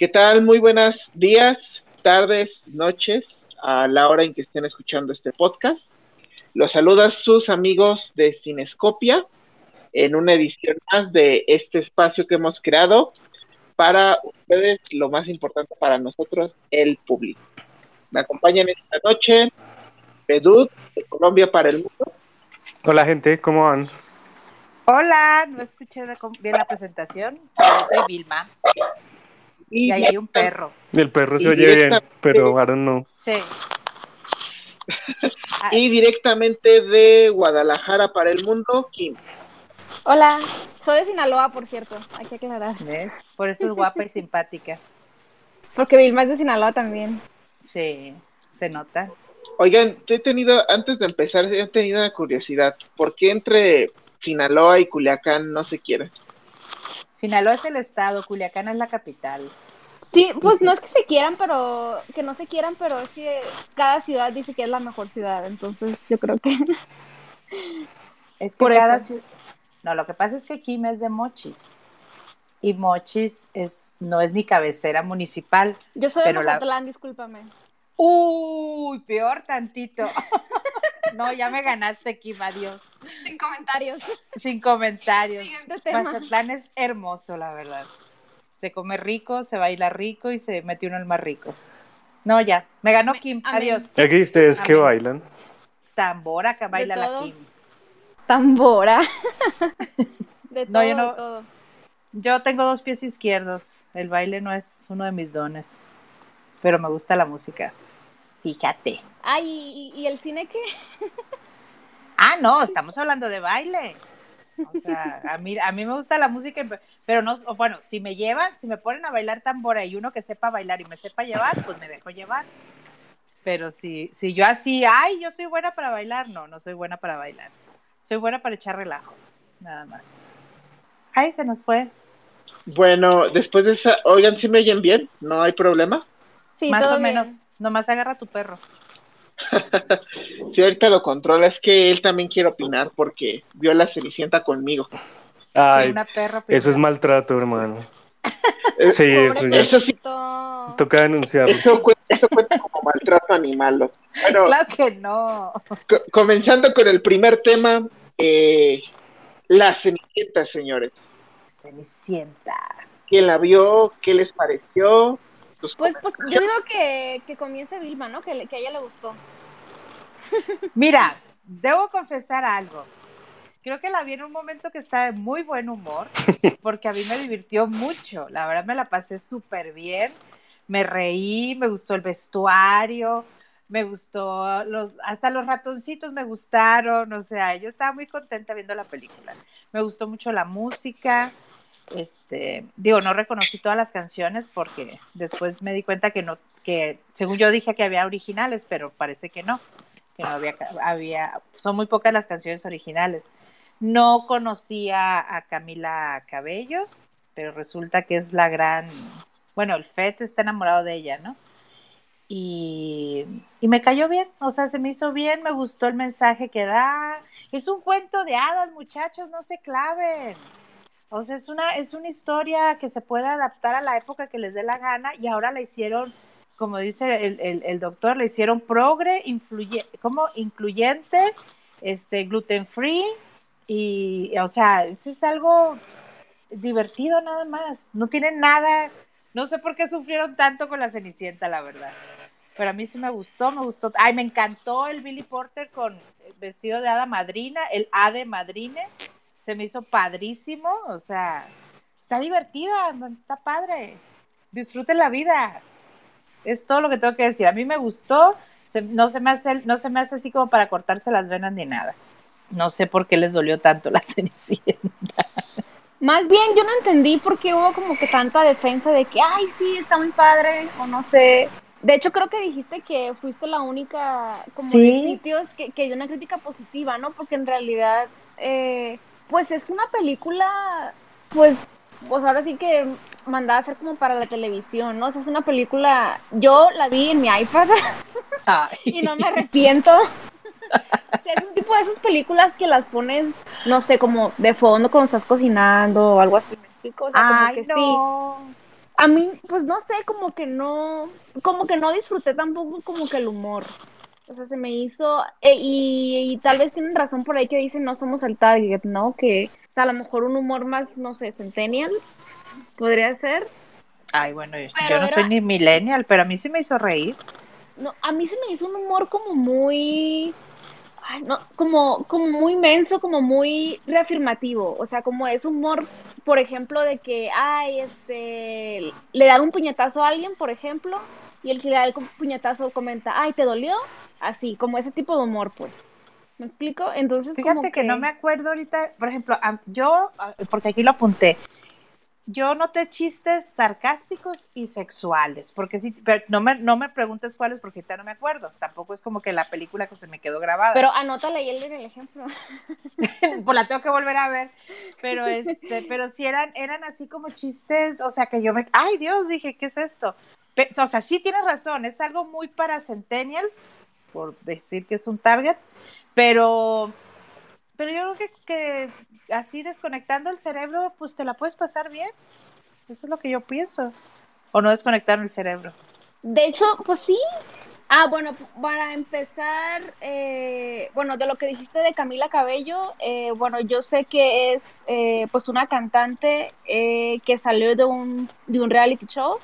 ¿Qué tal? Muy buenos días, tardes, noches, a la hora en que estén escuchando este podcast. Los saluda sus amigos de Cinescopia en una edición más de este espacio que hemos creado para ustedes, lo más importante para nosotros, el público. Me acompañan esta noche Pedud de Colombia para el Mundo. Hola gente, ¿cómo van? Hola, no escuché bien la presentación, soy Vilma. Y, ahí hay un perro. El perro se oye bien, pero ahora no. Sí. y directamente de Guadalajara para el mundo, Kim. Hola, soy de Sinaloa, por cierto, hay que aclarar. ¿Ves? Por eso es guapa y simpática. Porque Vilma es de Sinaloa también. Sí, se nota. Oigan, he tenido, antes de empezar, he tenido una curiosidad. ¿Por qué entre Sinaloa y Culiacán no se quieren? Sinaloa es el estado, Culiacán es la capital. Sí, pues no es que se quieran, pero que no se quieran, pero es que cada ciudad dice que es la mejor ciudad, entonces yo creo que es que por cada ciudad. No, lo que pasa es que Kim es de Mochis y Mochis es no es ni cabecera municipal. Yo soy de Mazatlán, discúlpame. Uy, peor tantito. no, ya me ganaste, Kim, adiós. Sin comentarios. Sin comentarios. Mazatlán es hermoso, la verdad se come rico, se baila rico y se mete uno el más rico. No, ya, me ganó Kim, adiós. ¿Y aquí ustedes qué bailan? Tambora, que baila la Kim. Tambora. de todo, no, yo no, Yo tengo dos pies izquierdos, el baile no es uno de mis dones, pero me gusta la música. Fíjate. Ay, ¿y, y el cine qué? ah, no, estamos hablando de baile. O sea, a mí, a mí me gusta la música, pero no, bueno, si me llevan, si me ponen a bailar tambora y uno que sepa bailar y me sepa llevar, pues me dejo llevar. Pero si, si yo así, ay, yo soy buena para bailar, no, no soy buena para bailar. Soy buena para echar relajo, nada más. Ay, se nos fue. Bueno, después de esa, oigan, si me oyen bien, no hay problema. Sí, más o menos. Nomás agarra tu perro. si ahorita lo controla, es que él también quiere opinar porque vio a la Cenicienta conmigo. Ay, eso es maltrato, hermano. sí, eso, eso sí. Toca denunciarlo. Eso, cuenta como maltrato animal. Bueno, claro que no. comenzando con el primer tema, eh, la Cenicienta, señores. Cenicienta. ¿Quién la vio? ¿Qué les pareció? Pues, pues yo digo que, que comience Vilma, ¿no? Que, que a ella le gustó. Mira, debo confesar algo. Creo que la vi en un momento que está de muy buen humor, porque a mí me divirtió mucho. La verdad me la pasé súper bien. Me reí, me gustó el vestuario, me gustó, los, hasta los ratoncitos me gustaron, o sea, yo estaba muy contenta viendo la película. Me gustó mucho la música, este, digo, no reconocí todas las canciones porque después me di cuenta que no, que según yo dije que había originales, pero parece que no, que no había, había, son muy pocas las canciones originales. No conocía a Camila Cabello, pero resulta que es la gran, bueno, el FET está enamorado de ella, ¿no? Y, y, me cayó bien, o sea, se me hizo bien, me gustó el mensaje que da. Es un cuento de hadas, muchachos, no se claven. O sea, es una, es una historia que se puede adaptar a la época que les dé la gana y ahora la hicieron, como dice el, doctor, la hicieron progre, influye, como incluyente, este, gluten free y, o sea, eso es algo divertido nada más. No tiene nada, no sé por qué sufrieron tanto con la Cenicienta, la verdad. Pero a mí sí me gustó, me gustó. Ay, me encantó el Billy Porter con vestido de hada madrina, el de madrine se me hizo padrísimo, o sea, está divertida, está padre, disfruten la vida. Es todo lo que tengo que decir. A mí me gustó, no, se me hace, no se me hace así como para cortarse las venas ni nada. No sé por qué les dolió tanto la cenicienta. Más bien, yo no entendí por qué hubo como que tanta defensa de que, ay, sí, está muy padre, o no sé. De hecho, creo que dijiste que fuiste la única como de sitios que, que dio una crítica positiva, ¿no? Porque en realidad eh, pues es una película, pues, pues ahora sí que mandada a hacer como para la televisión, ¿no? O sea, es una película, yo la vi en mi iPad y no me arrepiento. o sea, es un tipo de esas películas que las pones, no sé, como de fondo cuando estás cocinando o algo así, ¿me explico? O sea, como que sí. a mí, pues no sé, como que no, como que no disfruté tampoco como que el humor. O sea, se me hizo, eh, y, tal vez tienen razón por ahí que dicen no somos el target, ¿no? Que a lo mejor un humor más, no sé, centennial, podría ser. Ay, bueno, yo no soy ni millennial, pero a mí sí me hizo reír. No, a mí se me hizo un humor como muy, ay, no, como, como muy menso, como muy reafirmativo. O sea, como es humor, por ejemplo, de que, ay, este, le dan un puñetazo a alguien, por ejemplo, y el que le da el puñetazo comenta, ay, ¿te dolió? Así, como ese tipo de humor, pues. ¿Me explico? Entonces, fíjate que... no me acuerdo ahorita, por ejemplo, yo, porque aquí lo apunté, yo noté chistes sarcásticos y sexuales, porque sí, pero no me, no me preguntes cuáles porque ahorita no me acuerdo. Tampoco es como que la película que se me quedó grabada. Pero anótale ahí el ejemplo. pues la tengo que volver a ver. Pero este, pero sí eran, eran así como chistes, o sea que yo me, ay Dios, dije, ¿qué es esto? o sea, sí tienes razón, es algo muy para centennials, por decir que es un target, pero, pero yo creo que, así desconectando el cerebro, pues te la puedes pasar bien. Eso es lo que yo pienso. O no desconectar el cerebro. De hecho, pues sí. Ah, bueno, para empezar, eh, bueno, de lo que dijiste de Camila Cabello, eh, bueno, yo sé que es eh, pues una cantante que salió de un, de un reality show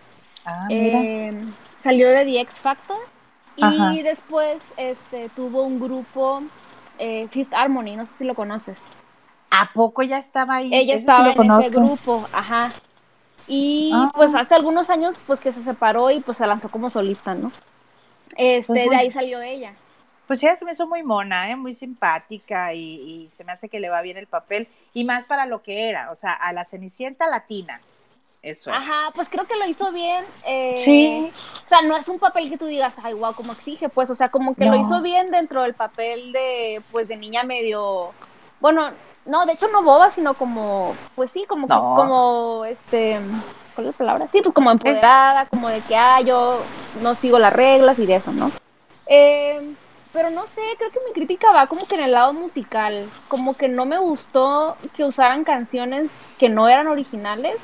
Ah, eh, salió de The X Factor y después este, tuvo un grupo, eh, Fifth Harmony, no sé si lo conoces. ¿A poco ya estaba ahí? Ella estaba en ese grupo, ajá. Y ah. pues hace algunos años pues que se separó y pues se lanzó como solista, ¿no? Este, pues de ahí salió ella. Pues ella se me hizo muy mona, ¿eh? muy simpática y, y, se me hace que le va bien el papel y más para lo que era, o sea, a la Cenicienta latina. Eso Ajá, pues creo que lo hizo bien. Eh, sí. O sea, no es un papel que tú digas, ay, wow, como exige, pues, o sea, como que lo hizo bien dentro del papel de, pues, de niña medio, bueno, no, de hecho no boba, sino como, pues sí, como, como, este, ¿cuál es la palabra? Sí, pues como empoderada, como de que, ah, yo no sigo las reglas y de eso, ¿no? Eh, pero no sé, creo que mi crítica va como que en el lado musical, como que no me gustó que usaran canciones que no eran originales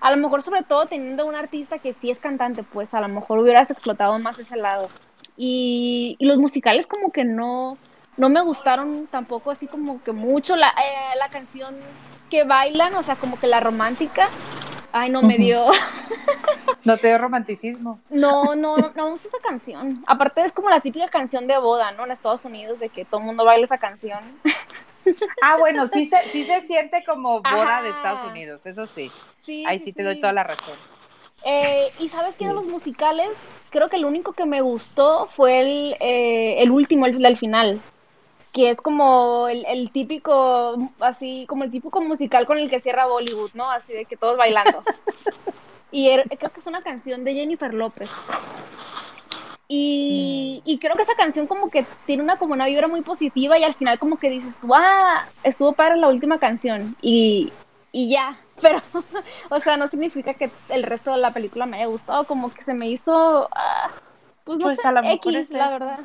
a lo mejor sobre todo teniendo un artista que sí es cantante, pues a lo mejor hubieras explotado más ese lado. Y, los musicales como que no, no me gustaron tampoco así como que mucho la, eh, la canción que bailan, o sea, como que la romántica. Ay, no me dio. no te dio romanticismo. No, no, no, no esa canción. Aparte es como la típica canción de boda, ¿no? En Estados Unidos, de que todo el mundo baila esa canción. Ah, bueno, sí se, sí se siente como boda de Estados Unidos, eso sí. Ahí sí, te doy toda la razón. Eh, y sabes que de los musicales, creo que el único que me gustó fue el, eh, el último, el del final, que es como el, típico, así, como el típico musical con el que cierra Bollywood, ¿no? Así de que todos bailando. y creo que es una canción de Jennifer López. Y, y, creo que esa canción como que tiene una como una vibra muy positiva y al final como que dices, ¡ah! Estuvo para la última canción y, y ya. Pero, o sea, no significa que el resto de la película me haya gustado, como que se me hizo, ah, pues no pues sé, a lo mejor X, la verdad.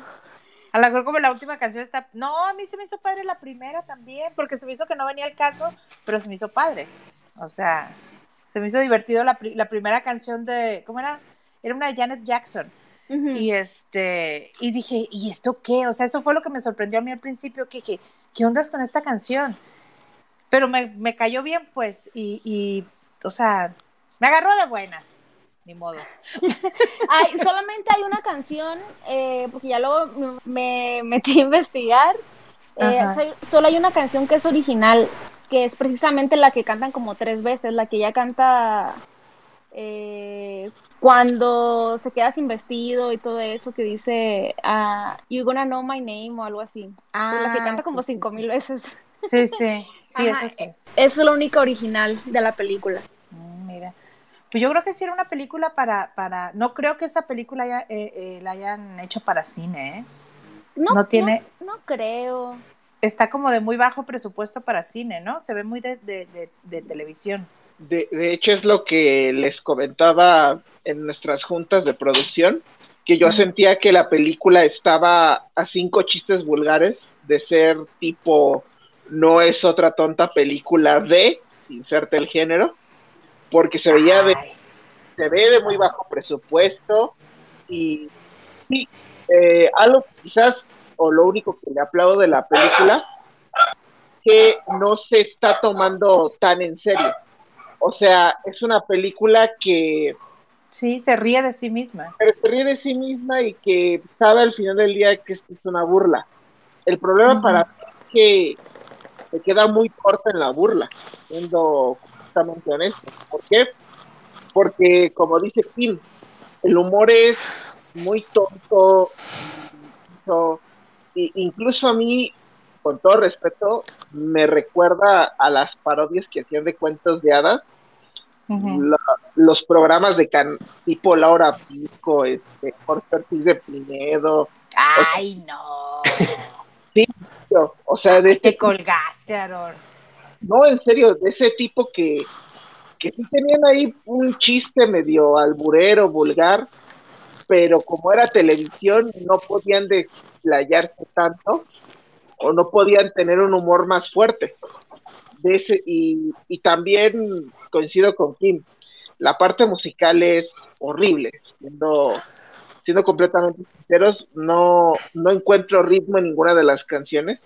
A lo mejor como la última canción está... No, a mí se me hizo padre la primera también, porque se me hizo que no venía el caso, pero se me hizo padre. O sea, se me hizo divertido la, la primera canción de... ¿Cómo era? Era una de Janet Jackson y este, y dije, ¿y esto qué? O sea, eso fue lo que me sorprendió a mí al principio, que dije, ¿qué ondas con esta canción? Pero me, me cayó bien, pues, y, y, o sea, me agarró de buenas, ni modo. Ay, solamente hay una canción, eh, porque ya luego me metí a investigar, eh, solo hay una canción que es original, que es precisamente la que cantan como tres veces, la que ya canta eh, cuando se queda sin vestido y todo eso que dice uh, You gonna know my name o algo así. Ah, la que canta como cinco mil veces. Sí, sí, sí, eso sí. Es la única original de la película. Mm, mira. Pues yo creo que sí era una película para, para, no creo que esa película haya, eh, eh, la hayan hecho para cine, ¿eh? No, no tiene. No, creo. Está como de muy bajo presupuesto para cine, ¿no? Se ve muy de, de, de televisión. De, hecho, es lo que les comentaba en nuestras juntas de producción, que yo sentía que la película estaba a cinco chistes vulgares de ser tipo, no es otra tonta película de, inserte el género, porque se veía de, se ve de muy bajo presupuesto y eh, algo quizás, o lo único que le aplaudo de la película, que no se está tomando tan en serio. O sea, es una película que... Sí, se ríe de sí misma. Pero se ríe de sí misma y que sabe al final del día que es una burla. El problema para mí es que se queda muy corta en la burla, siendo justamente honesto. ¿Por qué? Porque, como dice Kim, el humor es muy tonto, incluso a mí, con todo respeto, me recuerda a las parodias que hacían de cuentos de hadas, los programas de can, tipo Laura Pico, este, Jorge Ortiz de Pinedo. ¡Ay, no! Sí, o sea, de Te colgaste, Aaron. No, en serio, de ese tipo que, que sí tenían ahí un chiste medio alburero, vulgar, pero como era televisión, no podían desplayarse tanto o no podían tener un humor más fuerte. Ese, y, y también coincido con Kim, la parte musical es horrible, siendo, siendo completamente sinceros, no, no encuentro ritmo en ninguna de las canciones.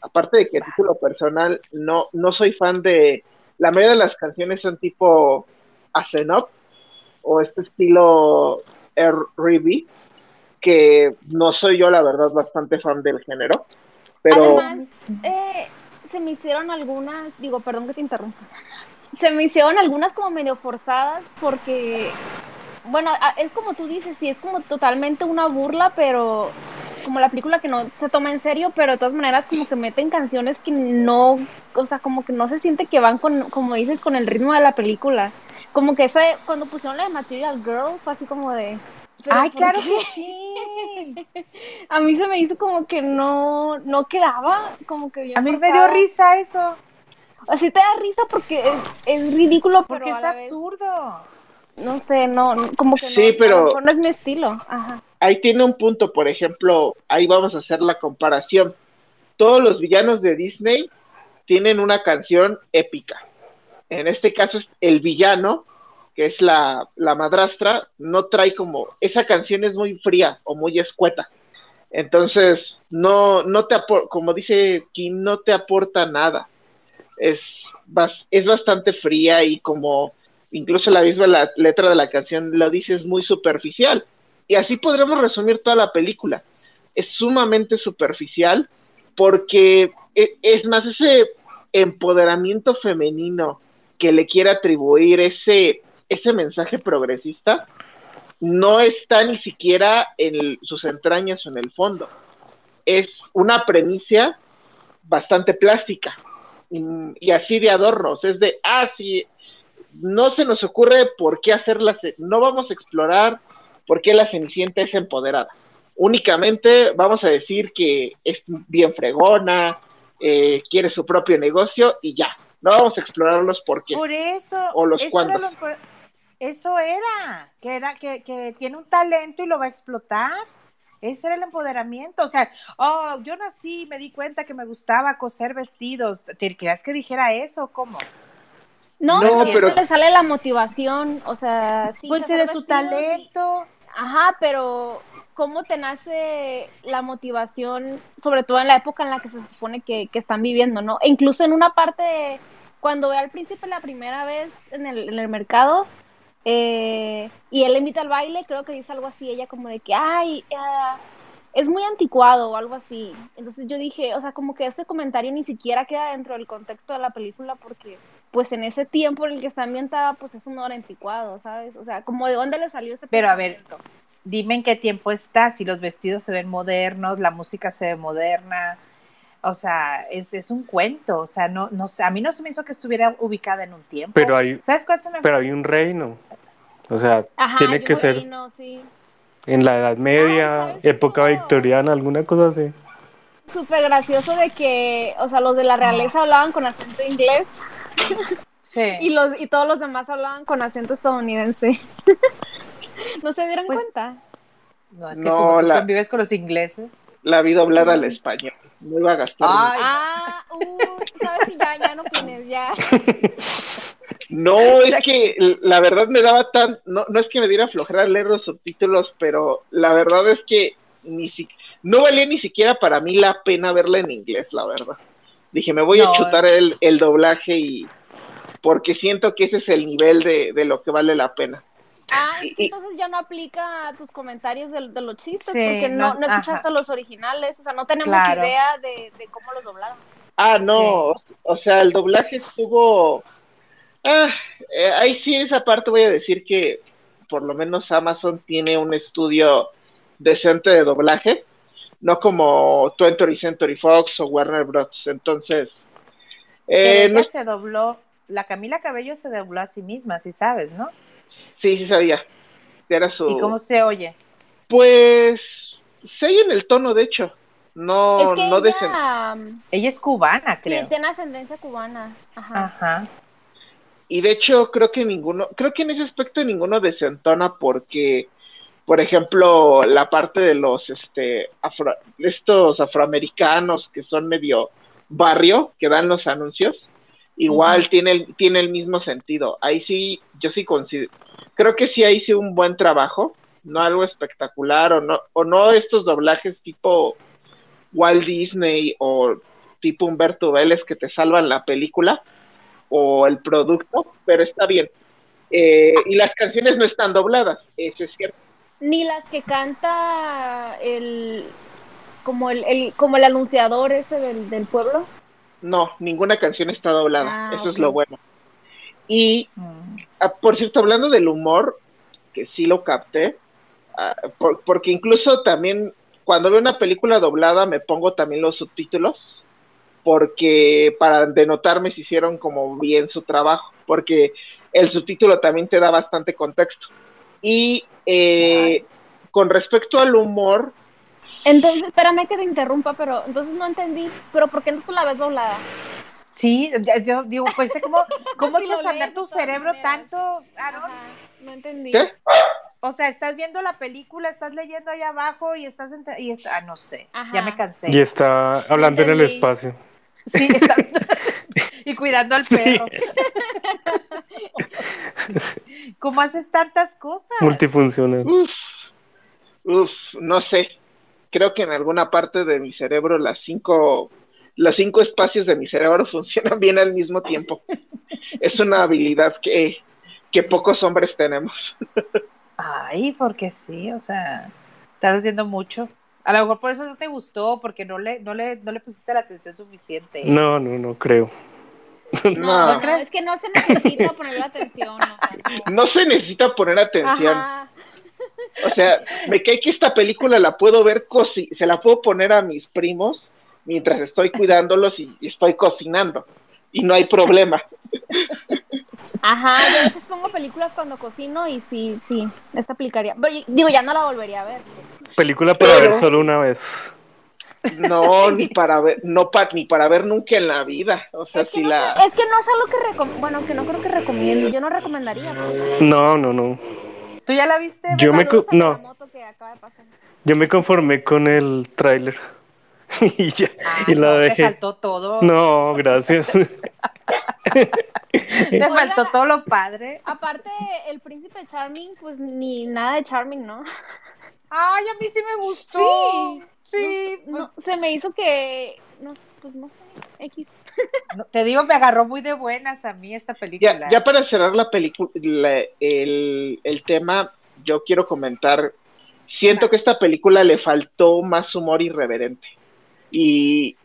Aparte de que a título personal no, no soy fan de, la mayoría de las canciones son tipo Asenop o este estilo R&B, que no soy yo, la verdad, bastante fan del género. Pero... Eh, se me hicieron algunas, digo, perdón que te interrumpa, se me hicieron algunas como medio forzadas porque, bueno, es como tú dices, sí, es como totalmente una burla, pero como la película que no se toma en serio, pero de todas maneras como que meten canciones que no, o sea, como que no se siente que van con, como dices, con el ritmo de la película como que ese, cuando pusieron la de Material Girl, fue así como de... Ay, claro que sí. a mí se me hizo como que no, no quedaba, como que A mí me dio risa eso. Así te da risa porque es, ridículo, porque es absurdo. no sé, no, como que sí, no, pero no es mi estilo. Ajá. Ahí tiene un punto, por ejemplo, ahí vamos a hacer la comparación. Todos los villanos de Disney tienen una canción épica en este caso es el villano, que es la, madrastra, no trae como, esa canción es muy fría o muy escueta. Entonces, no, no te como dice Kim, no te aporta nada. Es, es bastante fría y como incluso la misma la letra de la canción lo dice, es muy superficial. Y así podremos resumir toda la película. Es sumamente superficial porque e, es más ese empoderamiento femenino que le quiera atribuir ese, ese mensaje progresista no está ni siquiera en sus entrañas o en el fondo. Es una premisa bastante plástica y, así de adornos. Es de, ah, sí, no se nos ocurre por qué hacerla, no vamos a explorar por qué la Cenicienta es empoderada. Únicamente vamos a decir que es bien fregona, eh, quiere su propio negocio y ya. No vamos a explorar los porqués. Por eso. O los eso Era eso era, que era, que, que tiene un talento y lo va a explotar. Ese era el empoderamiento. O sea, oh, yo nací y me di cuenta que me gustaba coser vestidos. ¿Te creas que dijera eso? ¿Cómo? No, no pero le sale la motivación. O sea, sí. Pues de su talento. Ajá, pero ¿cómo te nace la motivación, sobre todo en la época en la que se supone que, están viviendo, ¿no? E incluso en una parte, cuando ve al príncipe la primera vez en el, en el mercado, eh, y él le invita al baile, creo que dice algo así, ella como de que, ay, ah, es muy anticuado o algo así. Entonces yo dije, o sea, como que ese comentario ni siquiera queda dentro del contexto de la película porque pues en ese tiempo en el que está ambientada, pues es un hora anticuado, ¿sabes? O sea, como de dónde le salió ese Pero a ver, dime en qué tiempo está, si los vestidos se ven modernos, la música se ve moderna, o sea, es, es un cuento, o sea, no, no sé, a mí no se me hizo que estuviera ubicada en un tiempo. Pero hay, ¿Sabes cuál se me Pero hay un reino, o sea, tiene que ser en la Edad Media, época victoriana, alguna cosa así. Súper gracioso de que, o sea, los de la realeza hablaban con acento inglés. Sí. y, los, y todos los demás hablaban con acento estadounidense. ¿No se dieron pues, cuenta? No, es que como tú convives con los ingleses. La vida hablada al español. No iba a gastar. ah, uh, sabes ya, ya no tienes, ya. No, es que la verdad me daba tan, no, no es que me diera flojera leer los subtítulos, pero la verdad es que ni si, no valía ni siquiera para mí la pena verla en inglés, la verdad. Dije, me voy a chutar el, el, doblaje y porque siento que ese es el nivel de, de lo que vale la pena. Ah, entonces ya no aplica tus comentarios de, de los chistes, porque no, no, escuchaste los originales, o sea, no tenemos idea de, de, cómo los doblaron. Ah, no, o sea, el doblaje estuvo... Ah, eh, ahí sí, esa parte voy a decir que por lo menos Amazon tiene un estudio decente de doblaje, no como 20th Century Fox o Warner Bros. Entonces... Eh, no... se dobló, la Camila Cabello se dobló a sí misma, si sabes, ¿no? Sí, sí sabía. Era su... ¿Y cómo se oye? Pues se oye en el tono, de hecho. No, no ella... ella es cubana, creo. Sí, tiene ascendencia cubana. Ajá. Ajá. Y de hecho, creo que ninguno, creo que en ese aspecto ninguno desentona porque, por ejemplo, la parte de los, este, estos afroamericanos que son medio barrio, que dan los anuncios, igual tiene, el, tiene el mismo sentido. Ahí sí, yo sí considero, creo que sí ahí sí un buen trabajo, no algo espectacular o no, o no estos doblajes tipo Walt Disney o tipo Humberto Vélez que te salvan la película o el producto, pero está bien. Eh, y las canciones no están dobladas, eso es cierto. Ni las que canta el como el, como el anunciador ese del pueblo. No, ninguna canción está doblada. Ah, Eso es lo bueno. Y, mm. ah, por cierto, hablando del humor, que sí lo capté, ah, porque incluso también cuando veo una película doblada me pongo también los subtítulos, porque para denotarme si hicieron como bien su trabajo, porque el subtítulo también te da bastante contexto. Y eh, con respecto al humor, entonces, espérame que te interrumpa, pero entonces no entendí, pero ¿por qué no la ves doblada? Sí, yo digo, pues, ¿cómo, cómo echas a andar tu cerebro tanto, Aaron? no entendí. ¿Qué? O sea, estás viendo la película, estás leyendo ahí abajo y estás, y está, ah, no sé, ya me cansé. Y está hablando en el espacio. Sí, está y cuidando al perro. ¿Cómo haces tantas cosas? Multifuncional. Uf, uf, no sé creo que en alguna parte de mi cerebro las cinco, los cinco espacios de mi cerebro funcionan bien al mismo tiempo. es una habilidad que, que pocos hombres tenemos. Ay, porque sí, o sea, estás haciendo mucho. A lo mejor por eso no te gustó, porque no le, no le, no le pusiste la atención suficiente. No, no, no creo. No, no, es que no se necesita poner atención. No, se necesita poner atención. O sea, me cae que esta película la puedo ver, se la puedo poner a mis primos mientras estoy cuidándolos y estoy cocinando. Y no hay problema. Ajá, yo a veces pongo películas cuando cocino y sí, sí, esta aplicaría. digo, ya no la volvería a ver. Película para ver solo una vez. No, ni para ver, no ni para ver nunca en la vida. O sea, si la. es que no es algo que bueno, que no creo que recomiendo. Yo no recomendaría. No, no, no. ¿Tú ya la viste? Yo me no. Yo me conformé con el tráiler. y ya, y la dejé. faltó todo. No, gracias. Te faltó todo lo padre. Aparte, el príncipe Charming, pues ni nada de Charming, ¿no? Ay, a mí sí me gustó. Sí. Pues se me hizo que, no, pues no sé, X te digo, me agarró muy de buenas a mí esta película. Ya, para cerrar la película, el, tema, yo quiero comentar, siento que esta película le faltó más humor irreverente. Y,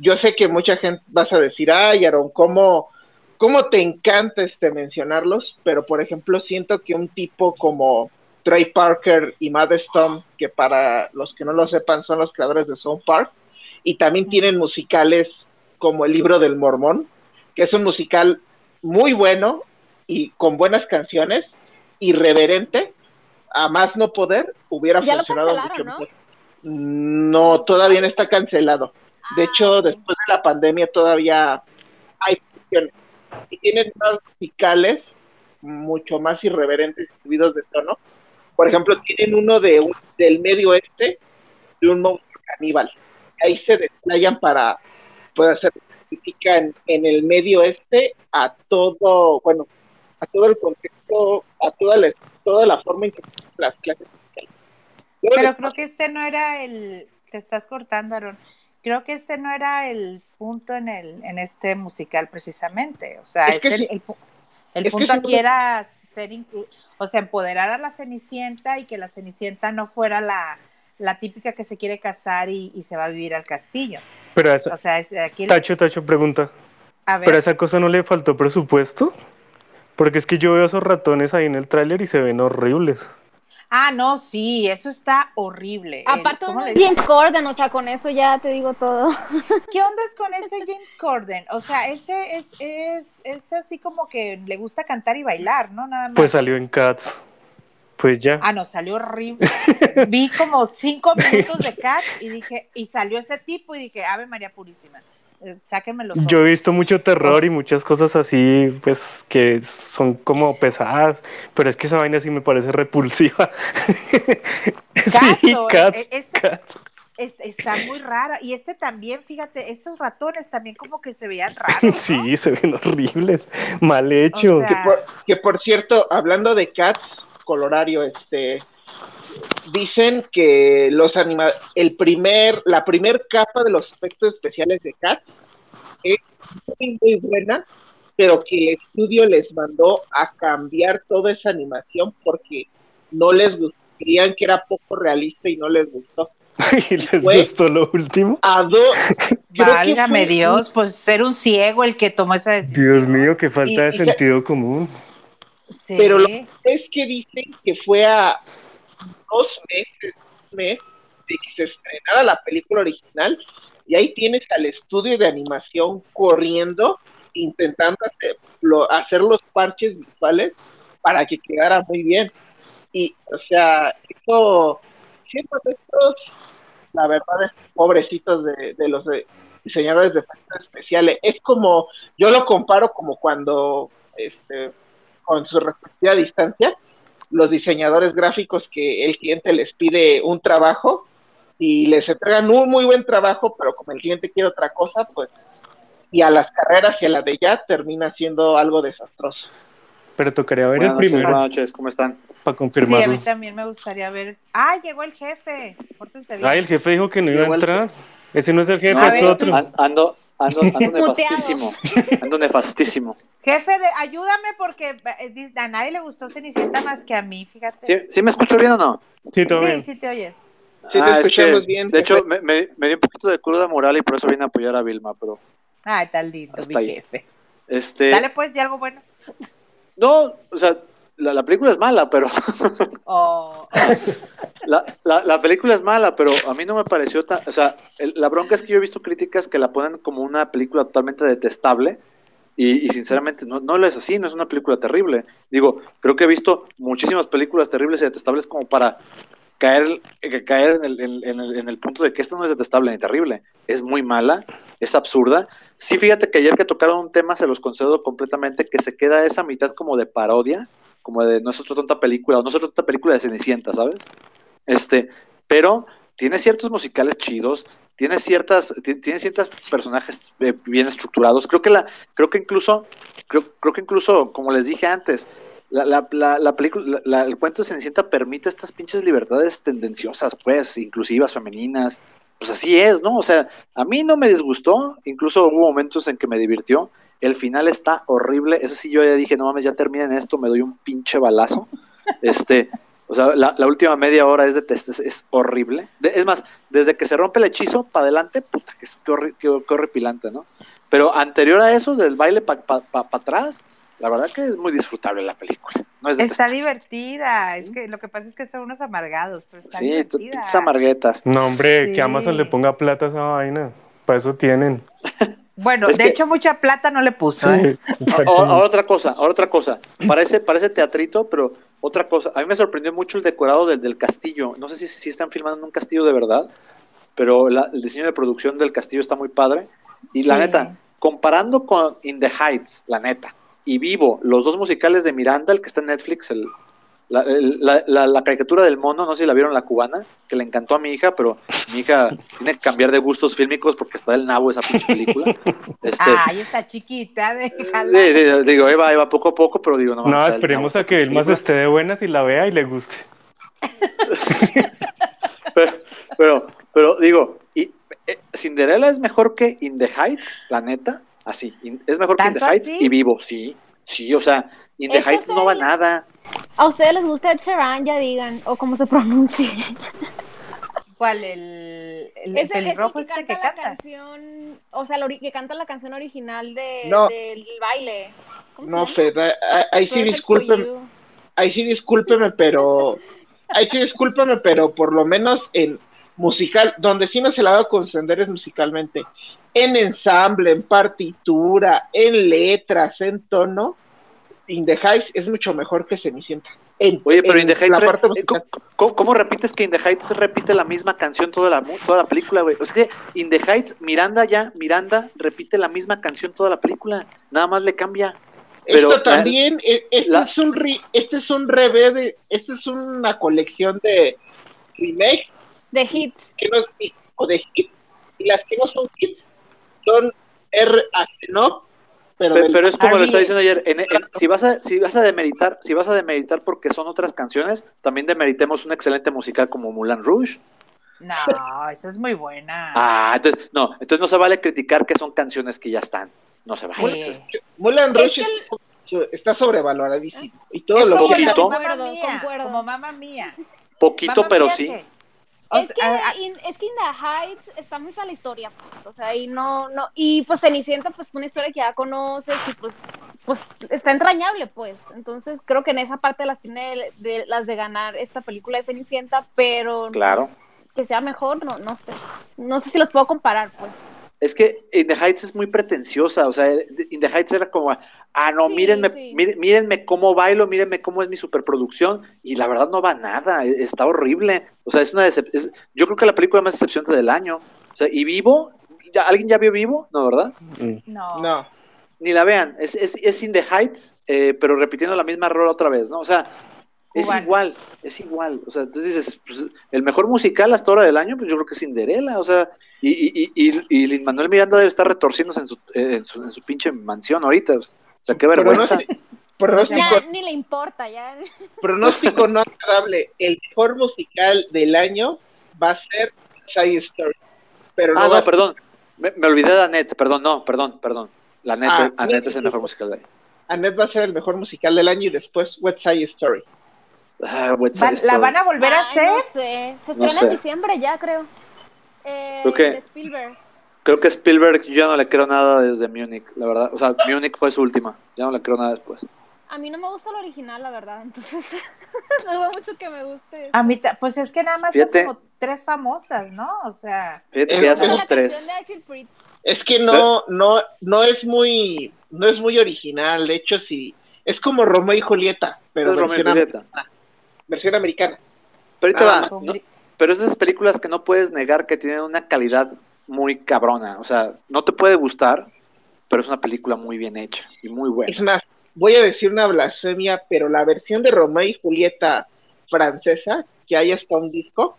yo sé que mucha gente vas a decir, ay, Aaron, ¿cómo, ¿cómo te encanta este mencionarlos? Pero, por ejemplo, siento que un tipo como Trey Parker y Matt Stone, que para los que no lo sepan son los creadores de South Park, y también tienen musicales como El libro del mormón, que es un musical muy bueno y con buenas canciones, irreverente, a más no poder, hubiera funcionado mucho mejor. No, todavía no está cancelado. De hecho, ah, después de la pandemia todavía hay funciones. Y tienen más musicales mucho más irreverentes y subidos de tono. Por ejemplo, tienen uno de un, del medio oeste de un monstruo caníbal. Ahí se desplayan para puede hacer crítica en, el medio este a todo, bueno, a todo el contexto, a toda la, toda la forma en que las clases Pero creo que este no era el, te estás cortando, Aaron. Creo que este no era el punto en el, en este musical precisamente. O sea, este, el, punto aquí era ser o sea, empoderar a la Cenicienta y que la Cenicienta no fuera la, la típica que se quiere casar y, se va a vivir al castillo. Pero o sea, aquí Tacho, Tacho pregunta. ¿Pero a esa cosa no le faltó presupuesto? Porque es que yo veo esos ratones ahí en el tráiler y se ven horribles. Ah, no, sí, eso está horrible. Aparte de James Corden, o sea, con eso ya te digo todo. ¿Qué onda es con ese James Corden? O sea, ese es, es, es así como que le gusta cantar y bailar, ¿no? Nada más. Pues salió en Cats. Pues ya. Ah, no, salió horrible. Vi como cinco minutos de Cats y dije, y salió ese tipo y dije, Ave María Purísima. Eh, sáquenme los Yo he visto mucho terror y muchas cosas así, pues que son como pesadas, pero es que esa vaina sí me parece repulsiva. sí, este, está muy rara. Y este también, fíjate, estos ratones también como que se veían raros. Sí, se ven horribles, mal hechos. que, por, cierto, hablando de Cats, colorario, este, dicen que los anima el primer, la primer capa de los efectos especiales de Cats es muy, buena, pero que el estudio les mandó a cambiar toda esa animación porque no les gustó, que era poco realista y no les gustó. ¿Y les gustó lo último? Válgame Dios, pues ser un ciego el que tomó esa decisión. Dios mío, qué falta de sentido común. Pero lo que es que dicen que fue a dos meses, mes de que se estrenara la película original, y ahí tienes al estudio de animación corriendo, intentando hacer, los parches visuales para que quedara muy bien. Y, o sea, esto, siento la verdad, es pobrecitos de, los diseñadores de efectos especiales, es como, yo lo comparo como cuando, este, con su respectiva distancia, los diseñadores gráficos que el cliente les pide un trabajo y les entregan un muy buen trabajo, pero como el cliente quiere otra cosa, pues, y a las carreras y a la de ya termina siendo algo desastroso. Pero tocaría ver el primero. Buenas noches, ¿cómo están? Para confirmarlo. Sí, a mí también me gustaría ver. ¡Ah, llegó el jefe! Ah, el jefe dijo que no iba a entrar. Ese no es el jefe, es otro. Ando, ando, ando nefastísimo. Ando nefastísimo. Jefe, de, ayúdame porque eh, a nadie le gustó Cenicienta más que a mí, fíjate. ¿Sí, ¿sí me escucho bien o no? Sí, todo sí, sí te oyes. Sí, te ah, escuchamos bien. De hecho, me, me, dio un poquito de cruda moral y por eso vine a apoyar a Vilma, pero... Ay, tan lindo, mi jefe. Este... Dale pues, de algo bueno. No, o sea, la, la película es mala, pero... oh. la, la, la, película es mala, pero a mí no me pareció tan... O sea, la bronca es que yo he visto críticas que la ponen como una película totalmente detestable y, sinceramente no, no lo es así, no es una película terrible. Digo, creo que he visto muchísimas películas terribles y detestables como para caer, eh, caer en, el, en, el, en el punto de que esta no es detestable ni terrible. Es muy mala, es absurda. Sí, fíjate que ayer que tocaron un tema, se los concedo completamente, que se queda esa mitad como de parodia, como de no es otra tonta película, o no es otra tonta película de Cenicienta, ¿sabes? Este, pero tiene ciertos musicales chidos, tiene ciertas, tiene ciertos personajes eh, bien estructurados. Creo que la, creo que incluso, creo, creo que incluso, como les dije antes, la, la, la, película, el cuento de Cenicienta permite estas pinches libertades tendenciosas, pues, inclusivas, femeninas. Pues así es, ¿no? O sea, a mí no me disgustó, incluso hubo momentos en que me divirtió. El final está horrible. Ese sí, yo ya dije, no mames, ya terminen esto, me doy un pinche balazo. Este, o sea, la, última media hora es de test, es, horrible. es más, desde que se rompe el hechizo para adelante, puta, que, qué, horripilante, ¿no? Pero anterior a eso, del baile para atrás, la verdad que es muy disfrutable la película. No es está divertida, es que lo que pasa es que son unos amargados, pero está sí, divertida. amarguetas. No, hombre, que Amazon le ponga plata a esa vaina, para eso tienen. Bueno, de hecho mucha plata no le puso. ¿eh? ahora otra cosa, ahora otra cosa. Parece, parece teatrito, pero otra cosa. A mí me sorprendió mucho el decorado del, del castillo. No sé si, si están filmando en un castillo de verdad, pero el diseño de producción del castillo está muy padre. Y la neta, comparando con In the Heights, la neta, y Vivo, los dos musicales de Miranda, el que está en Netflix, el, la, caricatura del mono, no sé si la vieron la cubana, que le encantó a mi hija, pero mi hija tiene que cambiar de gustos fílmicos porque está del nabo esa pinche película. Este, Ay, está chiquita, déjala. digo, Eva, Eva, poco a poco, pero digo, no. No, esperemos a que él más esté de buenas y la vea y le guste. pero, pero, digo, y, eh, Cinderella es mejor que In the Heights, la neta, así, es mejor que In the Heights y Vivo, sí, sí, o sea, In the Heights no va nada. ¿A ustedes les gusta Ed Sheeran? Ya digan, o cómo se pronuncie. ¿Cuál? ¿El, el, pelirrojo que este que canta? La canción, o sea, que canta la canción original de, del baile. No, Fede, ahí sí discúlpeme, ahí sí discúlpeme, pero, ahí sí discúlpeme, pero por lo menos en musical, donde sí no se la ha dado con es musicalmente, en ensamble, en partitura, en letras, en tono, In the Heights es mucho mejor que Cenicienta. Oye, pero In the Heights, eh, ¿cómo, repites que In the Heights repite la misma canción toda la, toda la película, güey? O sea que In the Heights, Miranda ya, Miranda repite la misma canción toda la película, nada más le cambia. Pero, Esto también, e, este, es un este es un revés de, este es una colección de remakes. De hits. o de hits. Y las que no son hits son R. no pero, es como lo estaba diciendo ayer, si vas a si vas a demeritar, si vas a demeritar porque son otras canciones, también demeritemos un excelente musical como Moulin Rouge. No, esa es muy buena. Ah, entonces no, entonces no se vale criticar que son canciones que ya están. No se vale. Moulin Rouge está sobrevaloradísimo y todo lo que como mamá mía, como mamá mía. Poquito, pero sí es, que in, es que the Heights está muy a la historia, pues, o sea, y no, no, y pues Cenicienta, pues una historia que ya conoces y pues, pues está entrañable, pues, entonces creo que en esa parte las tiene de, las de ganar esta película de Cenicienta, pero claro. que sea mejor, no, no sé, no sé si los puedo comparar, pues. Es que In the Heights es muy pretenciosa, o sea, In the Heights era como, ah, no, mírenme, mírenme cómo bailo, mírenme cómo es mi superproducción, y la verdad no va nada, e, está horrible. O sea, es una decepción. Yo creo que la película más decepcionante del año. O sea, y Vivo, ¿ya, ¿alguien ya vio Vivo? ¿No, verdad? Mm. No. No. Ni la vean, es, es, es In the Heights, eh, pero repitiendo la misma rola otra vez, ¿no? O sea, es igual, es igual. O sea, entonces dices, pues, el mejor musical hasta ahora del año, pues yo creo que es Cinderella, o sea, y, y, y, y Lin Manuel Miranda debe estar retorciéndose en su, en su, en su pinche mansión ahorita. O sea, qué vergüenza. Pronóstico, ya, ni le importa, ya. Pronóstico no agradable. El mejor musical del año va a ser Side Story. Pero ah, no, perdón. Me, me, olvidé de Annette, perdón, no, perdón, perdón. La Annette, ah, Annette es el mejor musical del año. Annette va a ser el mejor musical del año y después West Side Story. Ah, ¿La van a volver a hacer? No sé. Se estrena en diciembre ya, creo. Eh, de Spielberg. Creo que Spielberg yo no le creo nada desde Munich, la verdad. O sea, Munich fue su última. Ya no le creo nada después. A mí no me gusta el original, la verdad. Entonces, no dudo mucho que me guste. A mí, pues es que nada más son como tres famosas, ¿no? O sea. Fíjate que ya somos tres. Es que no, no, no es muy, no es muy original. De hecho, sí, es como Romeo y Julieta, pero versión, americana, versión americana. Pero ahorita va, pero esas películas que no puedes negar que tienen una calidad muy cabrona. O sea, no te puede gustar, pero es una película muy bien hecha y muy buena. Es más, voy a decir una blasfemia, pero la versión de Romeo y Julieta francesa, que hay hasta un disco,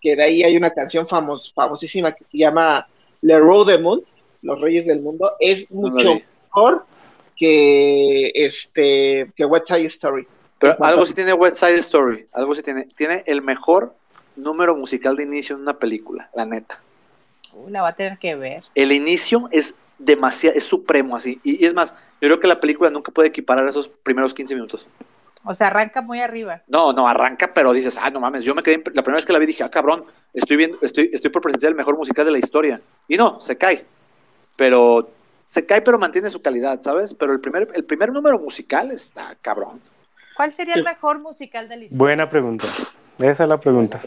que de ahí hay una canción famos, famosísima que se llama Le Roi de Monde, Los Reyes del Mundo, es mucho mejor que este que West Side Story. Pero algo sí tiene West Side Story, algo sí tiene, tiene el mejor número musical de inicio en una película, la neta la va a tener que ver. El inicio es demasiado, es supremo así. Y, es más, yo creo que la película nunca puede equiparar esos primeros 15 minutos. O sea, arranca muy arriba. No, no, arranca, pero dices, ah, no mames, yo me quedé, la primera vez que la vi dije, ah, cabrón, estoy viendo, estoy, estoy por presenciar el mejor musical de la historia. Y no, se cae. Pero, se cae, pero mantiene su calidad, ¿sabes? Pero el primer, el primer número musical está cabrón. ¿Cuál sería el mejor musical de la historia? Buena pregunta. Esa es la pregunta.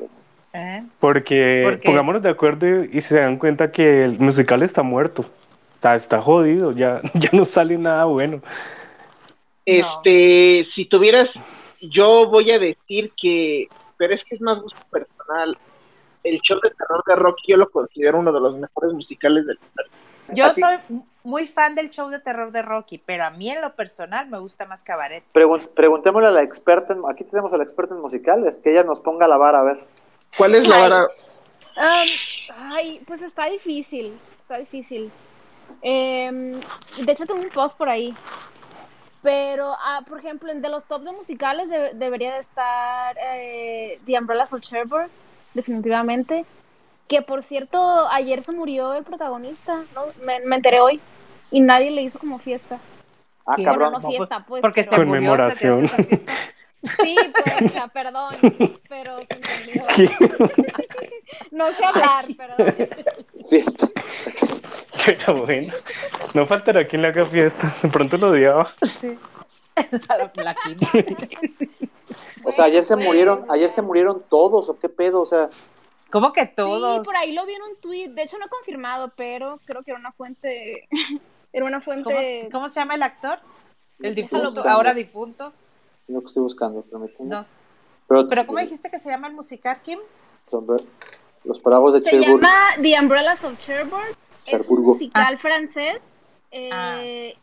¿Eh? Porque pongámonos de acuerdo y se dan cuenta que el musical está muerto. Está, está jodido, ya, ya no sale nada bueno. Este, si tuvieras, yo voy a decir que, pero es que es más gusto personal. El show de terror de Rocky yo lo considero uno de los mejores musicales del Yo soy muy fan del show de terror de Rocky, pero a mí en lo personal me gusta más Cabaret. preguntémosle a la experta, aquí tenemos a la experta en musicales, que ella nos ponga la vara a ver. ¿Cuál es la vara? ay, pues está difícil, está difícil. Em, de hecho, tengo un post por ahí. Pero, ah, por ejemplo, en de los top de musicales debería de estar eh, The Umbrellas of Cherbourg, definitivamente. Que por cierto, ayer se murió el protagonista, ¿no? Me, enteré hoy. Y nadie le hizo como fiesta. Ah, cabrón. no fiesta, pues. Porque se murió. Sí, pues, perdón, pero se entendió. no sé hablar, perdón. Fiesta. Pero bueno, no faltará quien le haga fiesta. De pronto lo odiaba. Sí. La, o sea, ayer se murieron, ayer se murieron todos, ¿o qué pedo? O sea, ¿Cómo que todos? Sí, por ahí lo vi en un tweet, de hecho no he confirmado, pero creo que era una fuente, era una fuente... ¿Cómo, se llama el actor? El difunto, ahora difunto. No que estoy buscando, No sé. Pero, ¿Pero ¿cómo dijiste que se llama el musical, Kim? Los Paragos de Cherbourg. Se llama The Umbrellas of Cherbourg. Es un musical ah. francés. Eh, ah.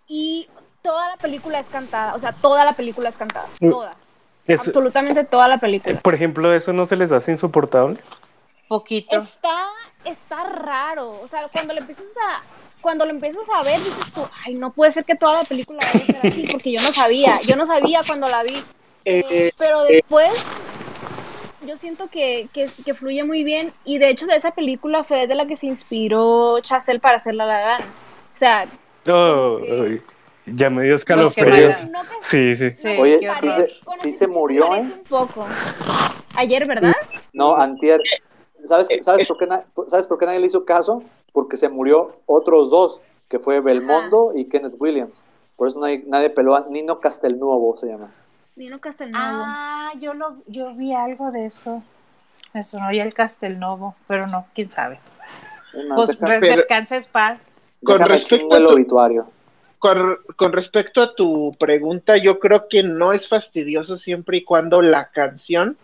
Y toda la película es cantada. O sea, toda la película es cantada. Mm. Toda. Absolutamente toda la película. Por ejemplo, ¿eso no se les hace insoportable? Poquito. Está, está raro. O sea, cuando lo empiezas a, cuando lo empiezas a ver, dices tú, ay, no puede ser que toda la película vaya a ser así, porque yo no sabía, yo no sabía cuando la vi. Eh, pero después, yo siento que, que, fluye muy bien, y de hecho de esa película fue de la que se inspiró Chazelle para hacer La La O sea... ya me dio escalofríos. sí, sí, sí. Oye, sí se, sí se murió, ¿eh? Un poco. Ayer, ¿verdad? No, antier. ¿Sabes, eh, sabes, por qué ¿Sabes por qué nadie le hizo caso? Porque se murió otros dos, que fue Belmondo y Kenneth Williams. Por eso nadie, nadie peló a Nino Castelnuovo, se llama. Nino Castelnuovo. Ah, yo, lo, yo vi algo de eso. Me sonó ya el Castelnuovo, pero no, quién sabe. pues descanses paz. Con respecto, tu, obituario. Con, con respecto a tu pregunta, yo creo que no es fastidioso siempre y cuando la canción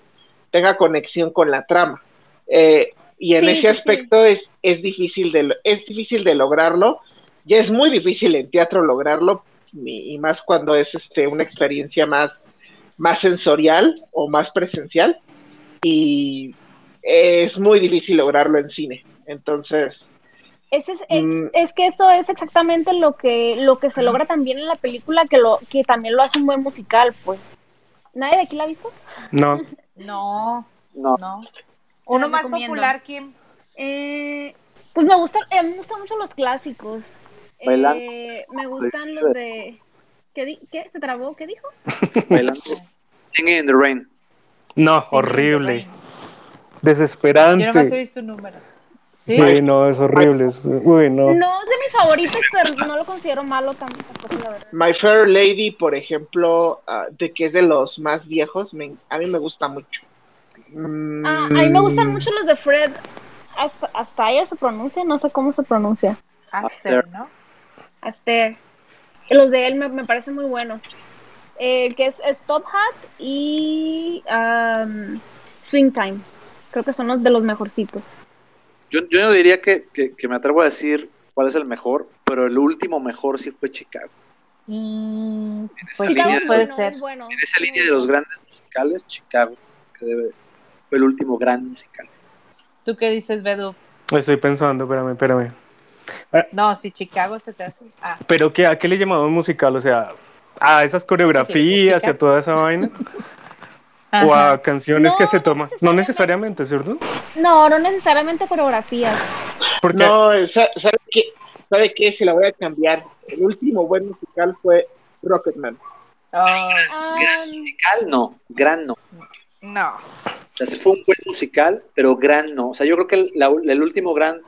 tenga conexión con la trama. Eh, y en ese aspecto Es, es, difícil de, es difícil de lograrlo. Ya es muy difícil en teatro lograrlo, y, más cuando es este, una experiencia más, más sensorial o más presencial. Y es muy difícil lograrlo en cine. Entonces. Es, es, mm, es, que eso es exactamente lo que, lo que se logra también en la película, que, lo, que también lo hace un buen musical, pues. ¿Nadie de aquí la ha visto? No. no. No. No. Uno más popular, Kim. Eh, pues me gustan, eh, me gustan mucho los clásicos. Eh, me gustan los de. ¿Qué, ¿Qué? ¿Se trabó? ¿Qué dijo? Singing in the Rain. No, horrible. Desesperante. Yo no he visto un número. Sí. Uy, no, es horrible. Uy, no. No es de mis favoritos, pero no lo considero malo tampoco, la verdad. My Fair Lady, por ejemplo, uh, de que es de los más viejos, me, a mí me gusta mucho. Ah, a mí me gustan mucho los de Fred hasta, Astaire se pronuncia, no sé cómo se pronuncia. Aster, ¿no? Aster. Los de él me, parecen muy buenos. El que es Stop Hat y um, Swing Time. Creo que son los de los mejorcitos. Yo, yo no diría que, me atrevo a decir cuál es el mejor, pero el último mejor sí fue Chicago. Mm, pues sí, puede ser. en esa línea de los grandes musicales, Chicago, que debe, el último gran musical. ¿Tú qué dices, Bedu? Estoy pensando, espérame, espérame. Ah. No, si Chicago se te hace. Ah. ¿Pero qué, a qué le llamamos musical? O sea, a esas coreografías y a toda esa vaina. o a canciones que se toman. No necesariamente, ¿cierto? No, no necesariamente coreografías. No, ¿sabe qué? ¿Sabe qué? Se la voy a cambiar. El último buen musical fue Rocketman. Oh. musical no, gran no. No. O sea, fue un buen musical, pero gran no. O sea, yo creo que el, último gran,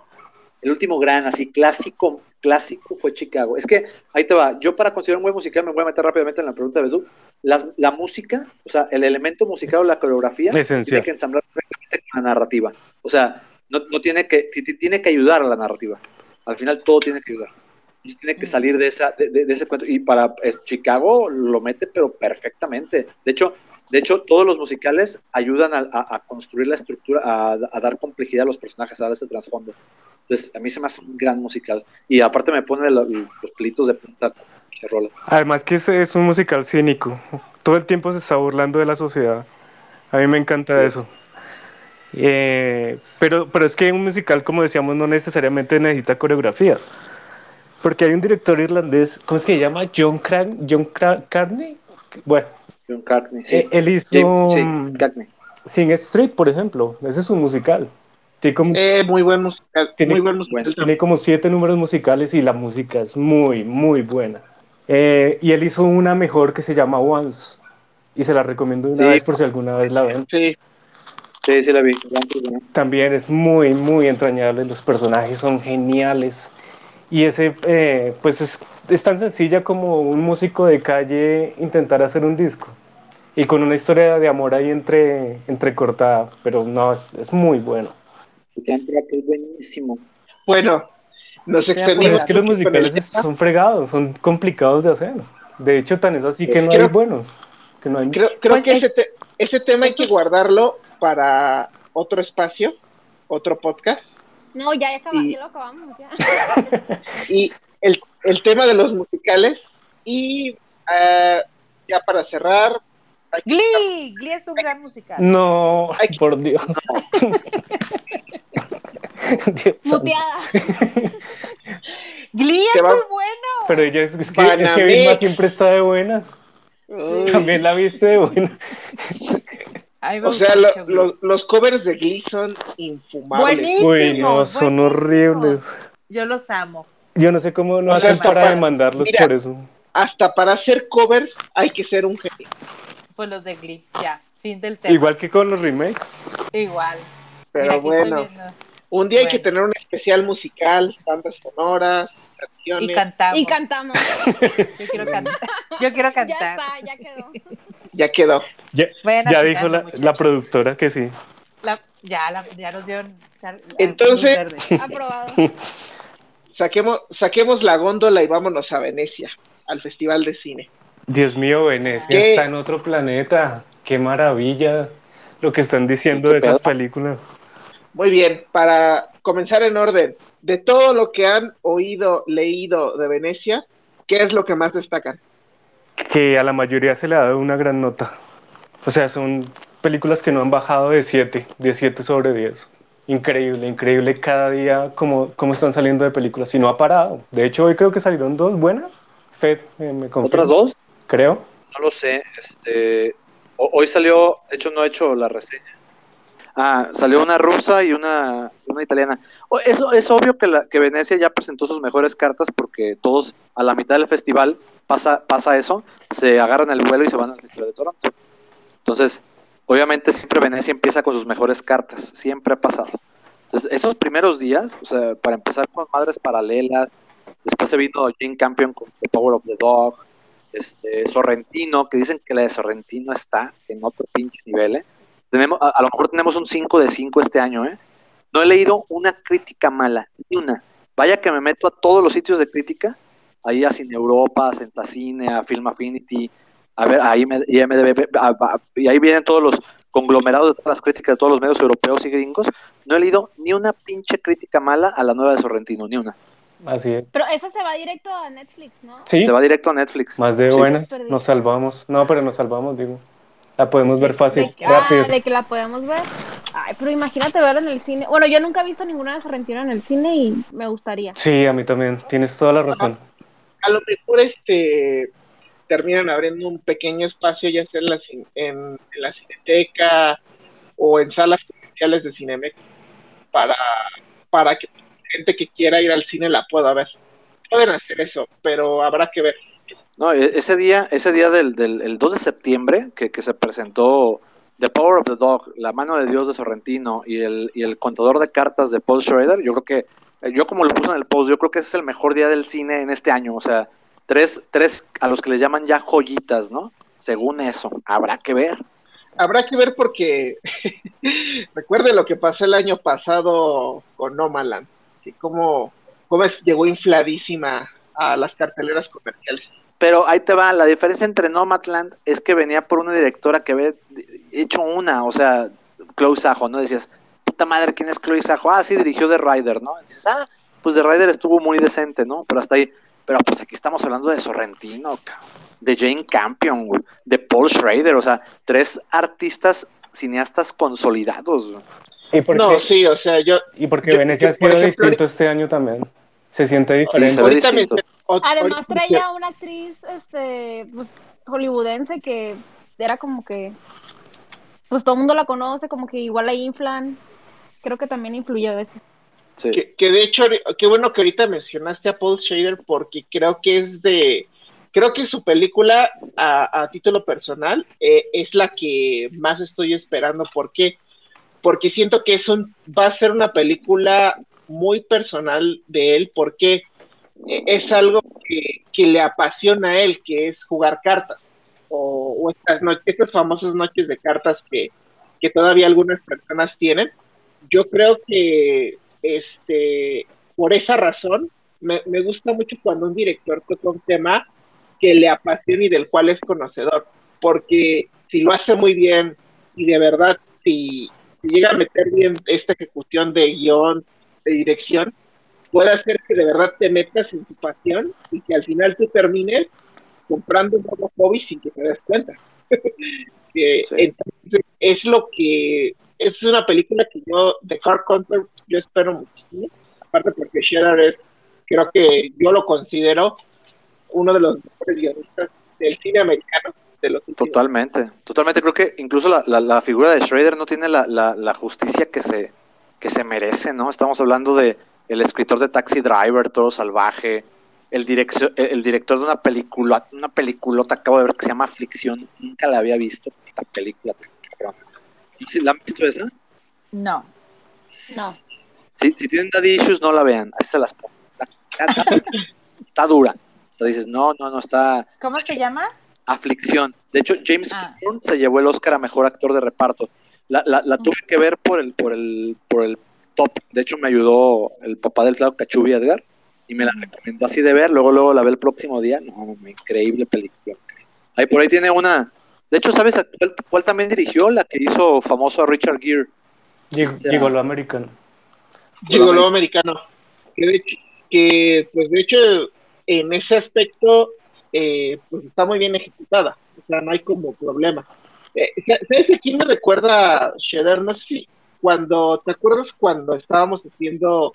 el último gran, así clásico, clásico fue Chicago. Es que, ahí te va, yo para considerar un buen musical me voy a meter rápidamente en la pregunta de Bedu. La, música, o sea, el elemento musical o la coreografía tiene que ensamblar perfectamente con la narrativa. O sea, no, tiene que, tiene que ayudar a la narrativa. Al final todo tiene que ayudar. tiene que salir de, esa, de, ese cuento. Y para Chicago lo mete, pero perfectamente. De hecho, de hecho, todos los musicales ayudan a, construir la estructura, a, dar complejidad a los personajes, a dar ese trasfondo. Entonces, a mí se me hace un gran musical. Y aparte me pone los, pelitos de punta. rola. Además que es, es un musical cínico. Todo el tiempo se está burlando de la sociedad. A mí me encanta eso. Eh, pero, pero es que un musical, como decíamos, no necesariamente necesita coreografía. Porque hay un director irlandés, ¿cómo es que se llama? John, Cran John Carney. Bueno, John Carney, sí. Eh, él hizo Sing Street, por ejemplo. Ese es un musical. Tiene como, eh, muy buen musical. Tiene, muy buen musical. Tiene como siete números musicales y la música es muy, muy buena. Eh, y él hizo una mejor que se llama Once. Y se la recomiendo una vez por si alguna vez la ven. Sí, sí, sí la vi. También es muy, muy entrañable. Los personajes son geniales. Y ese, eh, pues es, es tan sencilla como un músico de calle intentar hacer un disco y con una historia de amor ahí entre entrecortada, pero no, es, es muy bueno. es buenísimo. Bueno, nos extendimos. Es que los musicales son fregados, son complicados de hacer. De hecho, tan es así que no hay buenos. Que no hay creo, creo pues que ese, ese tema hay que guardarlo para otro espacio, otro podcast. No, ya, ya, lo acabamos. Ya. y el, el, tema de los musicales. Y uh, ya para cerrar, Glee, Glee es un gran musical. No, por Dios. Muteada. Glee es muy bueno. Pero ella es, es que, es que Vilma siempre está de buenas. También la viste de buena. o sea, los covers de Glee son infumables. Buenísimos. son horribles. Yo los amo. Yo no sé cómo no hacen para demandarlos por eso. Hasta para hacer covers hay que ser un genio pues los de Glee, ya, fin del tema. Igual que con los remakes. Igual. Pero bueno, un día hay que tener un especial musical, bandas sonoras, canciones. Y cantamos. Y cantamos. Yo quiero cantar. Yo quiero cantar. Ya está, ya quedó. Ya quedó. Ya, dijo la, la, productora que sí. La, ya, la, ya nos dio Entonces, aprobado. Saquemos, saquemos la góndola y vámonos a Venecia, al Festival de Cine. Dios mío, Venecia está en otro planeta. Qué maravilla lo que están diciendo de esas películas. Muy bien, para comenzar en orden, de todo lo que han oído, leído de Venecia, ¿qué es lo que más destacan? Que a la mayoría se le ha dado una gran nota. O sea, son películas que no han bajado de 7, de 7 sobre 10. Increíble, increíble cada día cómo, cómo están saliendo de películas y no ha parado. De hecho, hoy creo que salieron dos buenas. Fed, eh, me ¿Otras dos? creo. No lo sé. Este, hoy salió, de hecho no he hecho la reseña. Ah, salió una rusa y una, una italiana. Eso es obvio que, la, que Venecia ya presentó sus mejores cartas porque todos a la mitad del festival pasa, pasa eso, se agarran el vuelo y se van al Festival de Toronto. Entonces, obviamente siempre Venecia empieza con sus mejores cartas, siempre ha pasado. Entonces, esos primeros días, o sea, para empezar con Madres Paralelas, después se vino Jane Campion con The Power of the Dog, este, Sorrentino, que dicen que la de Sorrentino está en otro pinche nivel, ¿eh? Tenemos, a, lo mejor tenemos un 5 de 5 este año, ¿eh? No he leído una crítica mala, ni una. Vaya que me meto a todos los sitios de crítica, ahí a Cine Europa, a Centacine, a Film Affinity, a ver, a IMDB, y ahí vienen todos los conglomerados de todas las críticas de todos los medios europeos y gringos. No he leído ni una pinche crítica mala a la nueva de Sorrentino, ni una. Así es. Pero esa se va directo a Netflix, ¿no? Sí. Se va directo a Netflix. Más de buenas. Nos salvamos. No, pero nos salvamos, digo. La podemos ver fácil, de, rápido. Ah, de que la podemos ver. Ay, pero imagínate verla en el cine. Bueno, yo nunca he visto ninguna de Sorrentino en el cine y me gustaría. Sí, a mí también. Tienes toda la razón. A lo mejor este terminan abriendo un pequeño espacio, ya sea en la, en, la cineteca o en salas comerciales de Cinemex, para, para que gente que quiera ir al cine la pueda ver. Pueden hacer eso, pero habrá que ver. No, e-, ese día, ese día del, del 2 de septiembre que, se presentó The Power of the Dog, La mano de Dios de Sorrentino y el, y el contador de cartas de Paul Schrader, yo creo que, eh, yo como lo puse en el post, yo creo que ese es el mejor día del cine en este año, o sea, tres, tres a los que le llaman ya joyitas, ¿no? Según eso, habrá que ver. Habrá que ver porque recuerde lo que pasó el año pasado con Nomaland cómo, cómo llegó infladísima a las carteleras comerciales. Pero ahí te va, la diferencia entre Nomadland es que venía por una directora que había hecho una, o sea, Close Ajo, ¿no? Decías, puta madre, ¿quién es Chloe Sajo? Ah, sí, dirigió The Rider, ¿no? Y dices, ah, pues The Rider estuvo muy decente, ¿no? Pero hasta ahí, pero pues aquí estamos hablando de Sorrentino, de Jane Campion, de Paul Schrader, o sea, tres artistas cineastas consolidados. ¿Y no, sí, o sea, yo... Y porque Venecia ha sido distinto este año también. Se siente diferente. Además traía una actriz, este, pues, hollywoodense que era como que, pues todo el mundo la conoce, como que igual la inflan. Creo que también influyó eso. Sí. Que, de hecho, qué bueno que ahorita mencionaste a Paul Shader porque creo que es de, creo que su película a, título personal eh, es la que más estoy esperando. ¿Por qué? Porque siento que es un, va a ser una película muy personal de él porque es algo que, le apasiona a él, que es jugar cartas o, estas, estas famosas noches de cartas que, todavía algunas personas tienen. Yo creo que este, por esa razón me, me gusta mucho cuando un director toca un tema que le apasiona y del cual es conocedor, porque si lo hace muy bien y de verdad, si, si llega a meter bien esta ejecución de guion, de dirección, puede hacer que de verdad te metas en tu pasión y que al final tú termines comprando un nuevo hobby sin que te des cuenta. Entonces, es lo que es una película que yo, de Car Counter, yo espero muchísimo. Aparte porque Shedder es, creo que yo lo considero uno de los mejores guionistas del cine americano. De los totalmente, totalmente. Creo que incluso la, la, figura de Schrader no tiene la, la, justicia que se, que se merece, ¿no? Estamos hablando de el escritor de Taxi Driver, Todo Salvaje, el, dirección, el director de una película, una peliculota acabo de ver que se llama Aflicción, nunca la había visto, esta película. ¿La han visto esa? No. No. Si, si tienen daddy issues, no la vean, así se las pongo. Está, dura. Entonces dices, no, no, no está. ¿Cómo se llama? Aflicción. De hecho, James ah. se llevó el Oscar a mejor actor de reparto. La, la, la tuve que ver por el, por el, por el top. De hecho, me ayudó el papá del flaco Cachubi Edgar y me la recomendó así de ver. Luego, luego la ve el próximo día. No, increíble película. Ahí por ahí tiene una. De hecho, ¿sabes cuál, también dirigió? La que hizo famoso a Richard Gere. Este, Gigolo americano. Gigolo americano. Que, que, pues de hecho, en ese aspecto, eh, pues está muy bien ejecutada. O sea, no hay como problema. Eh, ¿Sabes a quién me recuerda Shedder? No sé si cuando, ¿te acuerdas cuando estábamos haciendo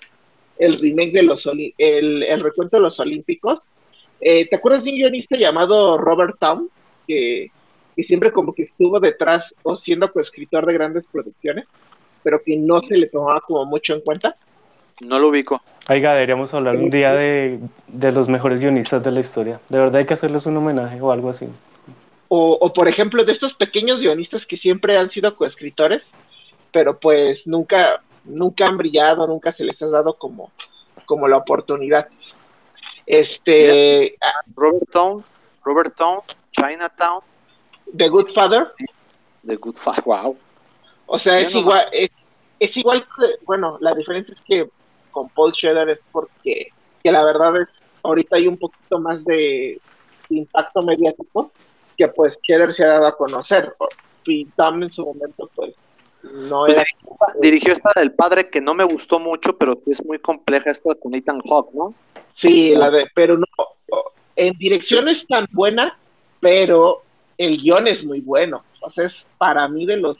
el remake de los, el, el recuento de los Olímpicos? Eh, ¿Te acuerdas de un guionista llamado Robert Town? Que, siempre como que estuvo detrás o siendo coescritor de grandes producciones, pero que no se le tomaba como mucho en cuenta. No lo ubico. Oiga, deberíamos hablar un día de, de, los mejores guionistas de la historia. De verdad hay que hacerles un homenaje o algo así. O, o por ejemplo, de estos pequeños guionistas que siempre han sido coescritores, pero pues nunca, nunca han brillado, nunca se les ha dado como, como la oportunidad. Este. Robert Town, Robert Town, Chinatown. The Good Father. The Good Father, wow. O sea, es igual, es, igual que, bueno, la diferencia es que con Paul Schroeder es porque, que la verdad es, ahorita hay un poquito más de impacto mediático, que pues Cheddar se ha dado a conocer. Y en su momento, pues, no pues dirigió, esta del padre que no me gustó mucho, pero es muy compleja esta con Ethan Hawke, ¿no? Sí, la de, pero no, en dirección es tan buena, pero el guion es muy bueno. Entonces, para mí de los,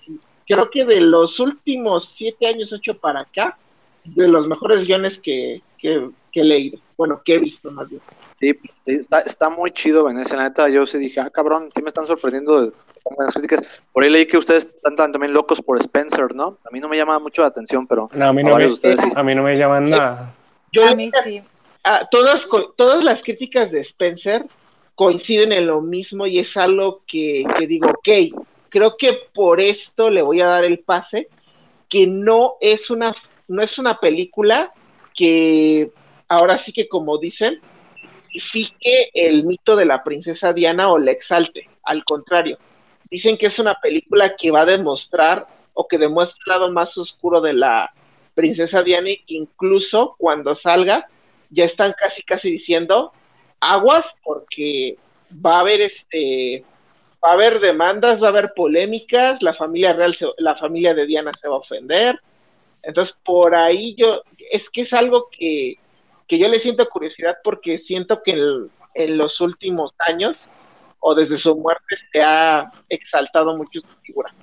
creo que de los últimos siete años, ocho para acá, de los mejores guiones que, que, he leído, bueno, que he visto más bien. Sí, está, está muy chido Venecia, la neta, yo sí dije, ah, cabrón, sí me están sorprendiendo de, críticas. Por ahí leí que ustedes están también locos por Spencer, ¿no? A mí no me llama mucho la atención, pero a, mí no me, a mí no me llaman nada. Yo, a mí sí. todas, todas las críticas de Spencer coinciden en lo mismo y es algo que, digo, ok, creo que por esto le voy a dar el pase, que no es una, no es una película que ahora sí que como dicen, justifique el mito de la princesa Diana o le exalte, al contrario, Dicen que es una película que va a demostrar o que demuestra el lado más oscuro de la princesa Diana y que incluso cuando salga ya están casi casi diciendo aguas porque va a haber este va a haber demandas, va a haber polémicas, la familia real la familia de Diana se va a ofender. Entonces, por ahí yo, es que es algo que, que yo le siento curiosidad porque siento que en los últimos años o desde su muerte se ha exaltado mucho su figura.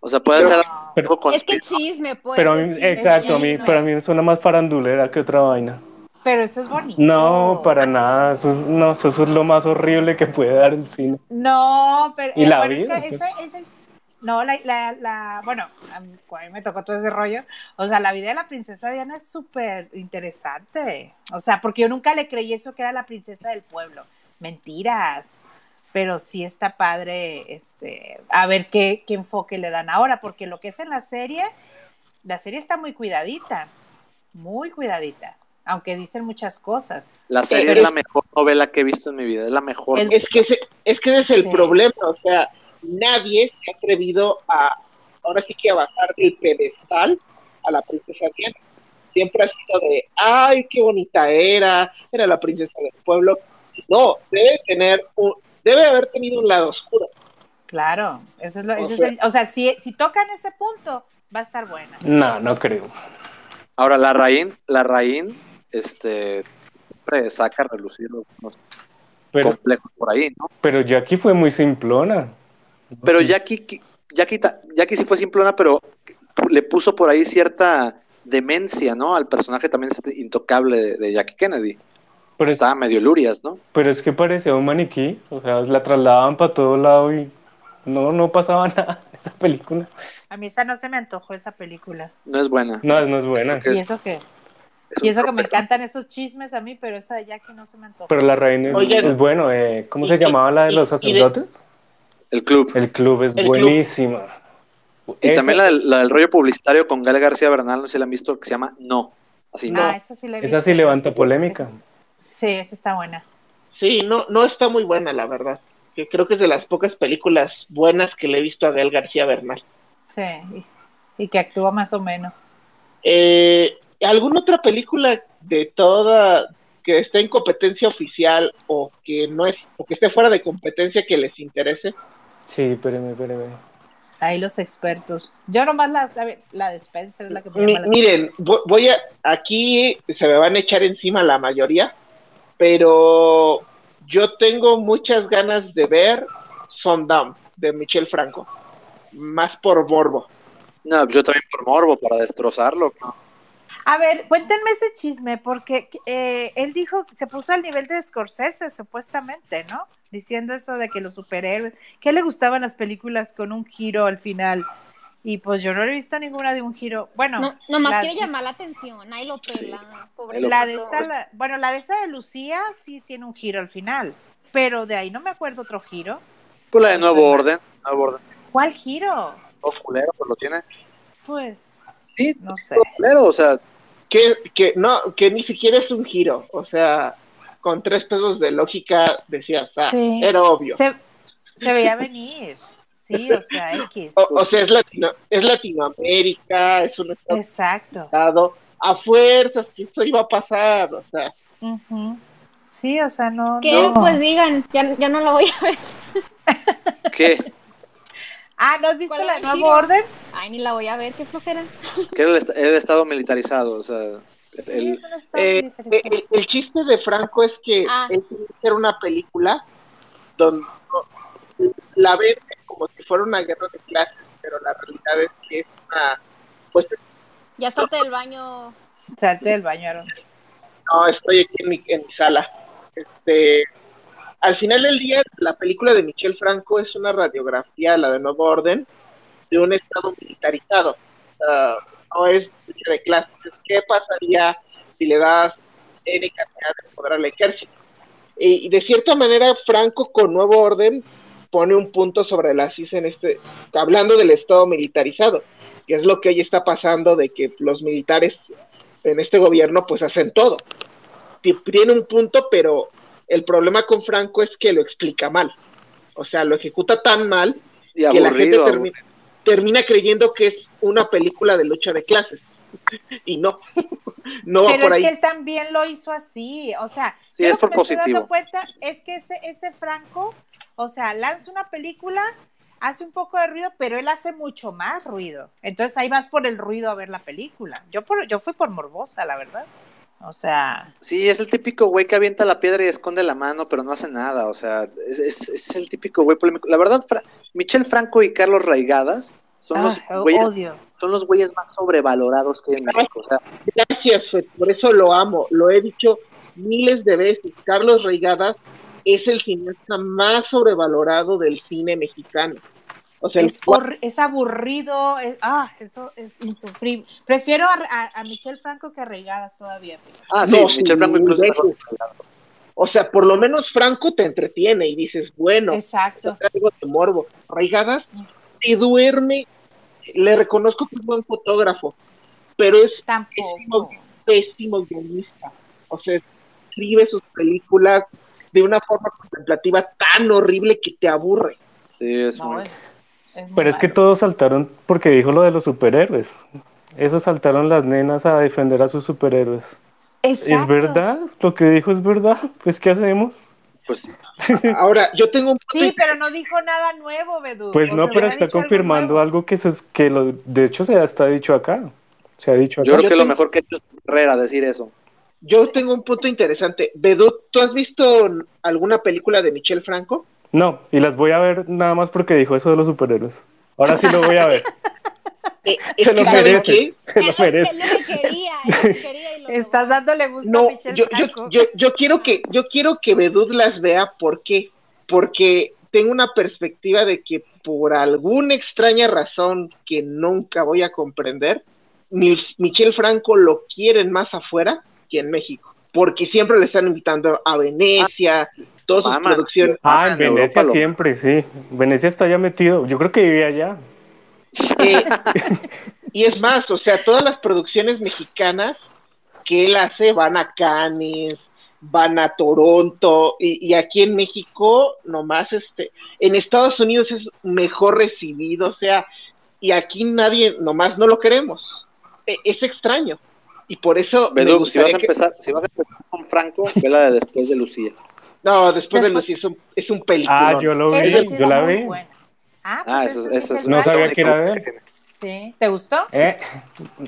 O sea, puede ser pero, Es que chisme, pues. Pero exacto, a mí, para mí suena más farandulera que otra vaina. Pero eso es bonito. No, para nada. Eso es, no, eso es lo más horrible que puede dar el cine. No, pero y la vida, es que ese, es. No, la, la, la, bueno, a mí me tocó todo ese rollo. O sea, la vida de la princesa Diana es súper interesante. O sea, porque yo nunca le creí eso que era la princesa del pueblo. Mentiras pero sí está padre este, a ver qué, qué, enfoque le dan ahora, porque lo que es en la serie, la serie está muy cuidadita, muy cuidadita, aunque dicen muchas cosas. La serie es la mejor novela que he visto en mi vida, es la mejor. Es, que, ese, es que ese es el problema, o sea, nadie se ha atrevido a, ahora sí que a bajar del pedestal a la princesa Diana. Siempre ha sido de, ay, qué bonita era, era la princesa del pueblo. No, debe tener un, debe haber tenido un lado oscuro. Claro, eso es lo, o, sea, o sea, si, si tocan ese punto, va a estar buena. No, no creo. Ahora, la Raín, la Raín, este, siempre saca a relucir unos complejos por ahí, ¿no? Pero Jackie fue muy simplona. Pero Jackie, Jackie, Jackie sí fue simplona, pero le puso por ahí cierta demencia, ¿no? Al personaje también intocable de Jackie Kennedy. Pero estaba medio lurias, ¿no? Pero es que parecía un maniquí, o sea, la trasladaban para todo lado y no, no pasaba nada esa película. A mí esa no se me antojó esa película. No es buena. No, no es buena. ¿Y eso qué? Y eso que me encantan esos chismes a mí, pero esa de Jackie no se me antojó. Pero la reina es, bueno. Eh, ¿Cómo se llamaba la de los sacerdotes? El club. El club es buenísima. Y también la del, la del, rollo publicitario con Gal García Bernal, no sé si la han visto, que se llama No. Así no. Ah, esa sí la he visto. Esa sí levanta polémica. Sí, esa está buena. Sí, no, no está muy buena, la verdad. Que creo que es de las pocas películas buenas que le he visto a Gael García Bernal. Sí, y, que actúa más o menos. Eh, ¿Alguna otra película de toda que esté en competencia oficial o que no es o que esté fuera de competencia que les interese? Sí, espérame, espérame. Ahí los expertos. Yo nomás la, la de Spencer es la que me Miren, voy a, aquí se me van a echar encima la mayoría, pero yo tengo muchas ganas de ver Sundown de Michel Franco, más por morbo. No, yo también por morbo, para destrozarlo. A ver, cuéntenme ese chisme, porque eh, él dijo, se puso al nivel de Scorsese, supuestamente, ¿no? Diciendo eso de que los superhéroes, que le gustaban las películas con un giro al final. Y pues yo no he visto ninguna de un giro. Bueno, no, nomás quiere llamar la atención, ahí lo pela, La de esta, bueno, la de esa de Lucía sí tiene un giro al final, pero de ahí no me acuerdo otro giro. Pues la de Nuevo Orden, Nuevo Orden. ¿Cuál giro? Oh, culero, pues lo tiene. Pues, sí, no sé. Culero, o sea. Que, que, no, que ni siquiera es un giro, o sea, con tres pesos de lógica decías, ah, era obvio. Se, se veía venir. Sí, o sea, X. O, sea, es, Latino, es Latinoamérica, es un estado, Exacto. a fuerzas que eso iba a pasar, o sea. Sí, o sea, no. ¿Qué? Pues digan, ya, ya no lo voy a ver. ¿Qué? Ah, ¿no has visto la nueva orden? Ay, ni la voy a ver, qué flojera. Que era el, estado militarizado, o sea. Sí, el, es un estado eh, militarizado. El, chiste de Franco es que ah. era una película donde la ven como si fuera una guerra de clases, pero la realidad es que es una... Pues, ya salte del baño. Salte del baño, Aaron. No, estoy aquí en mi, en mi sala. Este, al final del día, la película de Michel Franco es una radiografía, la de Nuevo Orden, de un Estado militarizado. no es de clases. ¿Qué pasaría si le das N cantidad de poder al ejército? Y, y de cierta manera, Franco con Nuevo Orden pone un punto sobre la CIS en este, hablando del Estado militarizado, que es lo que hoy está pasando de que los militares en este gobierno pues hacen todo. Tiene un punto, pero el problema con Franco es que lo explica mal. O sea, lo ejecuta tan mal que la gente termina, creyendo que es una película de lucha de clases. y no, no Pero por es que él también lo hizo así, o sea, sí, es por positivo. cuenta es que ese, ese Franco o sea, lanza una película hace un poco de ruido, pero él hace mucho más ruido. Entonces ahí vas por el ruido a ver la película. Yo, por, yo fui por morbosa, la verdad. O sea. Sí, es el típico güey que avienta la piedra y esconde la mano, pero no hace nada. O sea, es, el típico güey polémico. La verdad, Michel Franco y Carlos Raigadas son los ah, güeyes. Son los güeyes más sobrevalorados que hay en México. Gracias, por eso lo amo. Lo he dicho miles de veces. Carlos Raigadas es el cineasta más sobrevalorado del cine mexicano. O sea, es, es aburrido, ah, eso es insufrible. Prefiero a, a, Michel Franco que a Reigadas todavía. Ah, sí, Michel Franco incluso. O sea, por lo menos Franco te entretiene y dices, bueno, exacto. Algo de morbo. Reigadas te duerme, le reconozco que es buen fotógrafo, pero es pésimo, pésimo guionista. O sea, escribe sus películas de una forma contemplativa tan horrible que te aburre. Sí, es muy... Pero es que todos saltaron porque dijo lo de los superhéroes. Eso saltaron las nenas a defender a sus superhéroes. ¿Es verdad? ¿Lo que dijo es verdad? Pues, ¿qué hacemos? Pues Ahora, yo tengo un... Sí, pero no dijo nada nuevo, Bedú. Pues no, pero está confirmando algo, que, se, que lo, de hecho se está dicho acá. Se ha dicho acá. Yo creo que lo mejor que ha hecho es Herrera decir eso. Yo tengo un punto interesante. Bedú, ¿tú has visto alguna película de Michel Franco? No, y las voy a ver nada más porque dijo eso de los superhéroes. Ahora sí lo voy a ver. Eh, se lo merece, se lo merece. Es lo que quería, Estás dándole gusto a Michel yo, Franco. Yo, yo, yo, quiero que, yo quiero que Bedud las vea, ¿por qué? Porque tengo una perspectiva de que por alguna extraña razón que nunca voy a comprender, Michel Franco lo quieren más afuera que en México, porque siempre le están invitando a Venecia, todas sus producciones. Ah, en Venecia siempre, sí. Venecia está ya metido. Yo creo que vivía allá. Eh, y es más, o sea, todas las producciones mexicanas que él hace van a Cannes, van a Toronto, y, aquí en México, nomás este, en Estados Unidos es mejor recibido, o sea, y aquí nadie, nomás no lo queremos. E, es extraño. Y por eso. si vas, a empezar, si vas a empezar con Franco, ve la de después de Lucía. No, después, de Lucía es un, es un película. Ah, yo lo vi, yo la vi. Ah, pues ah eso, eso, es No sabía que era de él. Sí, ¿te gustó? Eh,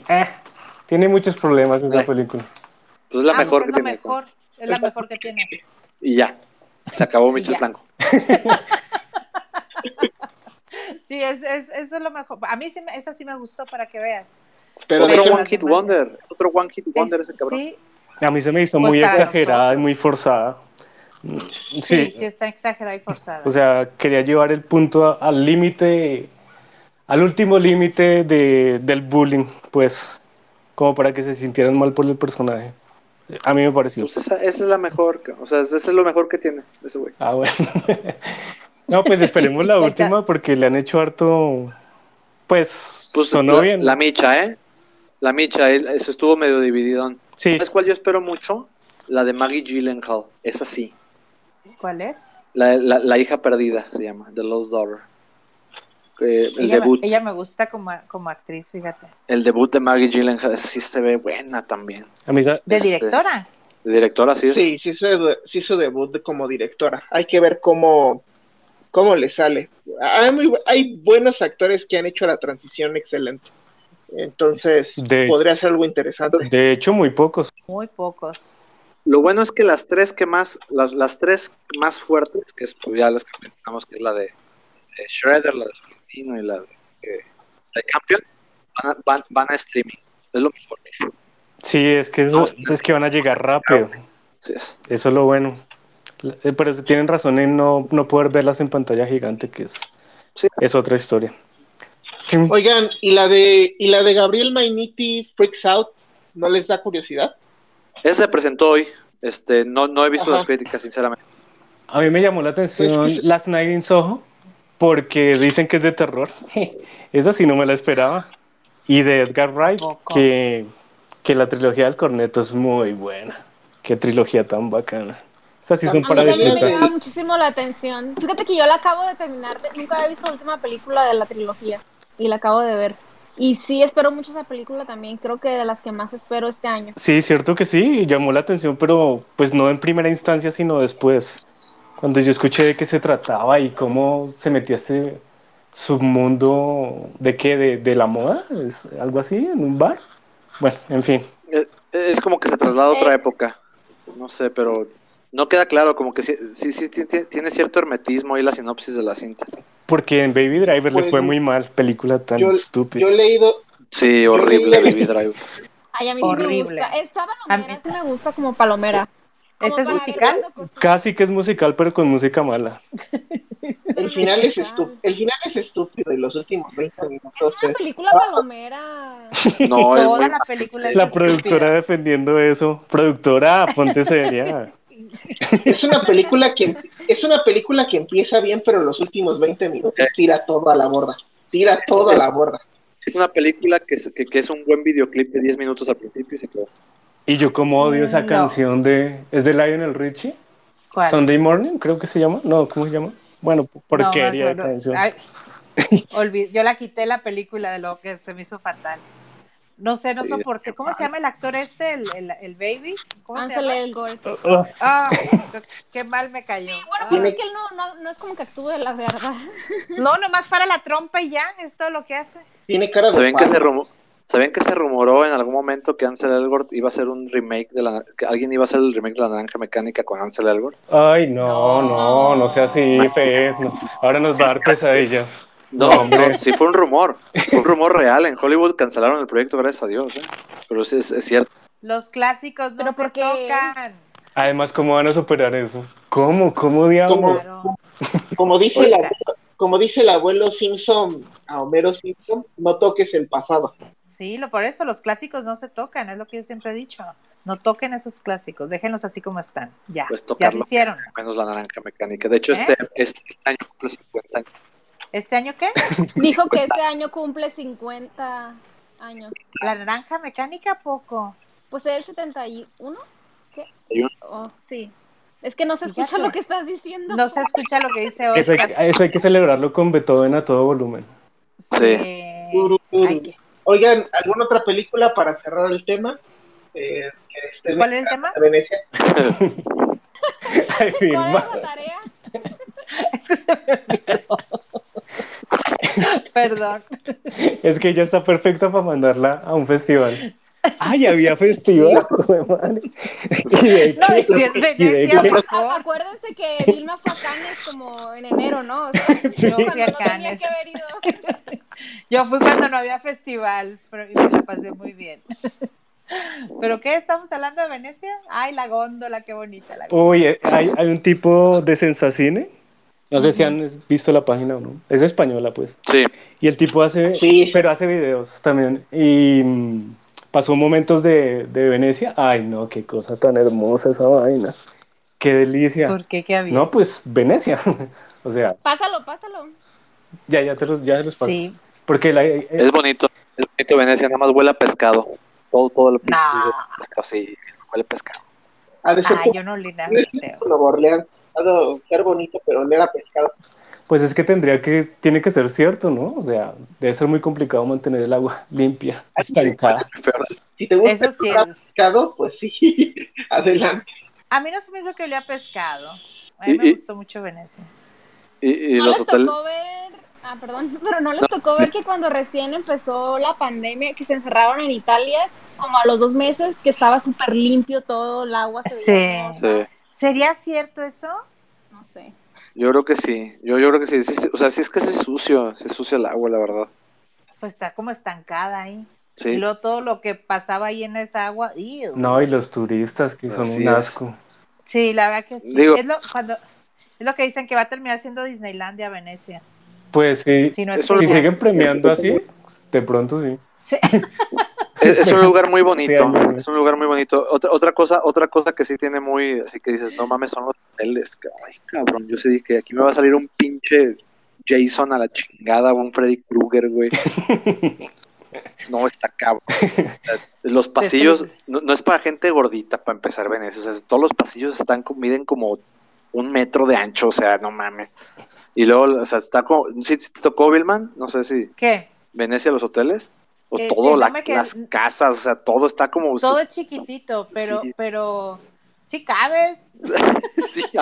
eh, tiene muchos problemas esa película. Pues es la ah, mejor pues que tiene. Mejor, es la mejor que tiene. Y ya, se acabó Michel Blanco. sí, es, es, eso es lo mejor. A mí sí, esa sí me gustó para que veas. Pero otro One Hit Wonder, otro One Hit Wonder ese cabrón. Sí. A mí se me hizo pues muy exagerada y muy forzada. Sí, sí, está exagerada y forzada. O sea, quería llevar el punto al límite, al último límite de, del bullying, pues, como para que se sintieran mal por el personaje. A mí me pareció. Pues esa, esa es la mejor, o sea, ese es lo mejor que tiene ese güey. Ah, bueno. no, pues esperemos la última porque le han hecho harto, pues, pues sonó bien. La micha, ¿eh? La micha, eso estuvo medio dividido. Sí. ¿Sabes cuál yo espero mucho? La de Maggie Gyllenhaal, es así. ¿Cuál es? La, la, hija perdida se llama, The Lost Daughter. el ella, debut. ella me gusta como, como, actriz, fíjate. El debut de Maggie Gyllenhaal sí se ve buena también. ¿De este, directora? De directora, sí. Sí, sí su, sí su debut como directora. Hay que ver cómo, cómo le sale. Hay, hay buenos actores que han hecho la transición excelente. Entonces, podría ser algo interesante. De hecho, muy pocos. Muy pocos. Lo bueno es que las tres que más, las, las tres más fuertes, que es pues, ya las que mencionamos, que es la de, Shredder, la de Florentino y la de, eh, Campion, van, van, a streaming. Es lo mejor. Sí, es que, es que van a llegar rápido. Eso es lo bueno. Eh, pero tienen razón en no, no poder verlas en pantalla gigante, que es, es otra historia. Oigan, ¿y la de y la de Gabriel Mainiti Freaks Out no les da curiosidad? Ese se presentó hoy. Este, no, no he visto las críticas, sinceramente. A mí me llamó la atención pues, Last Night in Soho porque dicen que es de terror. Esa sí no me la esperaba. Y de Edgar Wright, que, que la trilogía del corneto es muy buena. Qué trilogía tan bacana. Esas sí son para disfrutar. Me llama muchísimo la atención. Fíjate que yo la acabo de terminar. nunca había visto la última película de la trilogía. Y la acabo de ver. Y sí, espero mucho esa película también, creo que de las que más espero este año. Sí, cierto que sí, llamó la atención, pero pues no en primera instancia, sino después, cuando yo escuché de qué se trataba y cómo se metía este, submundo de qué, de, la moda, es algo así, en un bar. Bueno, en fin. Es, como que se traslada a otra eh. época. No sé, pero no queda claro, como que sí, sí, sí tiene cierto hermetismo ahí la sinopsis de la cinta. Porque en Baby Driver le pues fue muy mal, película tan estúpida. Yo he leído. Sí, horrible Baby Driver. Ay, a mí sí me gusta. Esta palomera sí me gusta como palomera. ¿Ese es musical? Casi que es musical, pero con música mala. el, final es el final es estúpido y los últimos 20 minutos es una película palomera. No, Toda la película es La productora defendiendo eso. Productora, ponte seria. Es una película que es una película que empieza bien, pero los últimos 20 minutos tira todo a la borda. Tira todo a la borda. Es una película que es, que, es un buen videoclip de 10 minutos al principio y se quedó. Y yo como odio esa canción de... ¿Es de Lionel Richie? ¿Cuál? Sunday Morning, creo que se llama. No, ¿cómo se llama? Bueno, porquería no, canción. yo la quité la película de lo que se me hizo fatal. No sé, no soporté. ¿Cómo se llama el actor este, el, el, el baby? ¿Cómo Ansel se Elgort. Ah, qué mal me cayó. Sí, bueno, es que él no, no, no, es como que actúe la verdad. No, nomás para la trompa y ya, es todo lo que hace. Tiene cara de ¿Saben que se rumor, ¿Saben que se rumoró en algún momento que Ansel Elgort iba a hacer un remake de la que alguien iba a hacer el remake de la naranja mecánica con Ansel Elgort? Ay, no, no, no, sea así, Fe. Ahora nos va a dar pesadillas. No, hombre, sí fue un rumor, fue un rumor real. En Hollywood cancelaron el proyecto, gracias a Dios, ¿eh? pero sí es, cierto. Los clásicos no se tocan. Además, ¿cómo van a superar eso? ¿Cómo? ¿Cómo diablos? Como, dice el abuelo, como dice el abuelo Simpson a Homero Simpson, no toques el pasado. Sí, lo, por eso los clásicos no se tocan, es lo que yo siempre he dicho. No toquen esos clásicos, déjenlos así como están. Ya, pues ya se hicieron. Menos la naranja mecánica. De hecho, este, ¿Eh? este, este, año cumple 50 años. ¿Este año qué? Dijo que este año cumple 50 años. ¿La naranja mecánica poco? Pues es el 71. ¿Qué? Oh, sí. Es que no se escucha lo que estás diciendo. No se escucha lo que dice Oscar. Eso hay, que celebrarlo con Beethoven a todo volumen. Sí. Oigan, ¿alguna otra película para cerrar el tema? Eh, ¿Cuál es el tema? Venecia. ¿Cuál es la tarea? es que se me olvidó. Perdón. Es que ella está perfecta para mandarla a un festival. ¡Ay, había festival! Sí. no, y si es Venecia, Acuérdense que Vilma fue a Cannes como en enero, ¿no? O sea, sí. Yo fui a Cannes. Yo fui cuando no había festival, pero y me la pasé muy bien. ¿Pero qué? ¿Estamos hablando de Venecia? Ay, la góndola, qué bonita la góndola. Uy, hay, hay un tipo de Sensacine no sé si han visto la página o no. Es española, pues. Sí. Y el tipo hace, sí. pero hace videos también. Y mm, pasó momentos de, de, Venecia. Ay, no, qué cosa tan hermosa esa vaina. Qué delicia. ¿Por qué? ¿Qué había? No, pues Venecia. o sea. Pásalo, pásalo. Ya, ya te los, ya los paso. Sí. Porque la, eh, es bonito. Es bonito Venecia, nada más huele a pescado. Todo, todo el no. pescado, sí, huele a pescado. Ah, yo no le nada ser bonito, pero no era pescado. Pues es que tendría que, tiene que ser cierto, ¿no? O sea, debe ser muy complicado mantener el agua limpia, estancada. Si te gusta Eso sí. pescado, pues sí, adelante. A mí no se me hizo que olía pescado. A mí me gustó mucho Venecia. Y, ¿No les tocó ver, ah, perdón, pero no les tocó ver que cuando recién empezó la pandemia, que se encerraron en Italia, como a los dos meses, que estaba súper limpio todo, el agua se sí. ¿Sería cierto eso? No sé. Yo creo que sí. Yo, yo creo que sí. O sea, sí es que es sucio, se sucia el agua, la verdad. Pues está como estancada ahí. Sí. Y luego todo lo que pasaba ahí en esa agua. No, y los turistas que son un asco. Sí, la verdad que sí. es, lo, cuando, es lo que dicen que va a terminar siendo Disneylandia Venecia. Pues sí. Si, si siguen premiando así, de pronto sí. Sí. Es, un lugar muy bonito, es un lugar muy bonito. Otra, otra cosa, otra cosa que sí tiene muy, así que dices, no mames, son los hoteles. Ay, cabrón, yo sé que aquí me va a salir un pinche Jason a la chingada o un Freddy Krueger, güey. No, está cabrón. Los pasillos, no, es para gente gordita para empezar Venecia. O sea, todos los pasillos están miden como un metro de ancho, o sea, no mames. Y luego, o sea, está como. ¿Sí, te tocó, Vilman? No sé si. ¿Qué? Venecia, los hoteles. O eh, todo, las casas, o sea, todo está como... Todo chiquitito, pero, sí. pero, sí cabes. sí,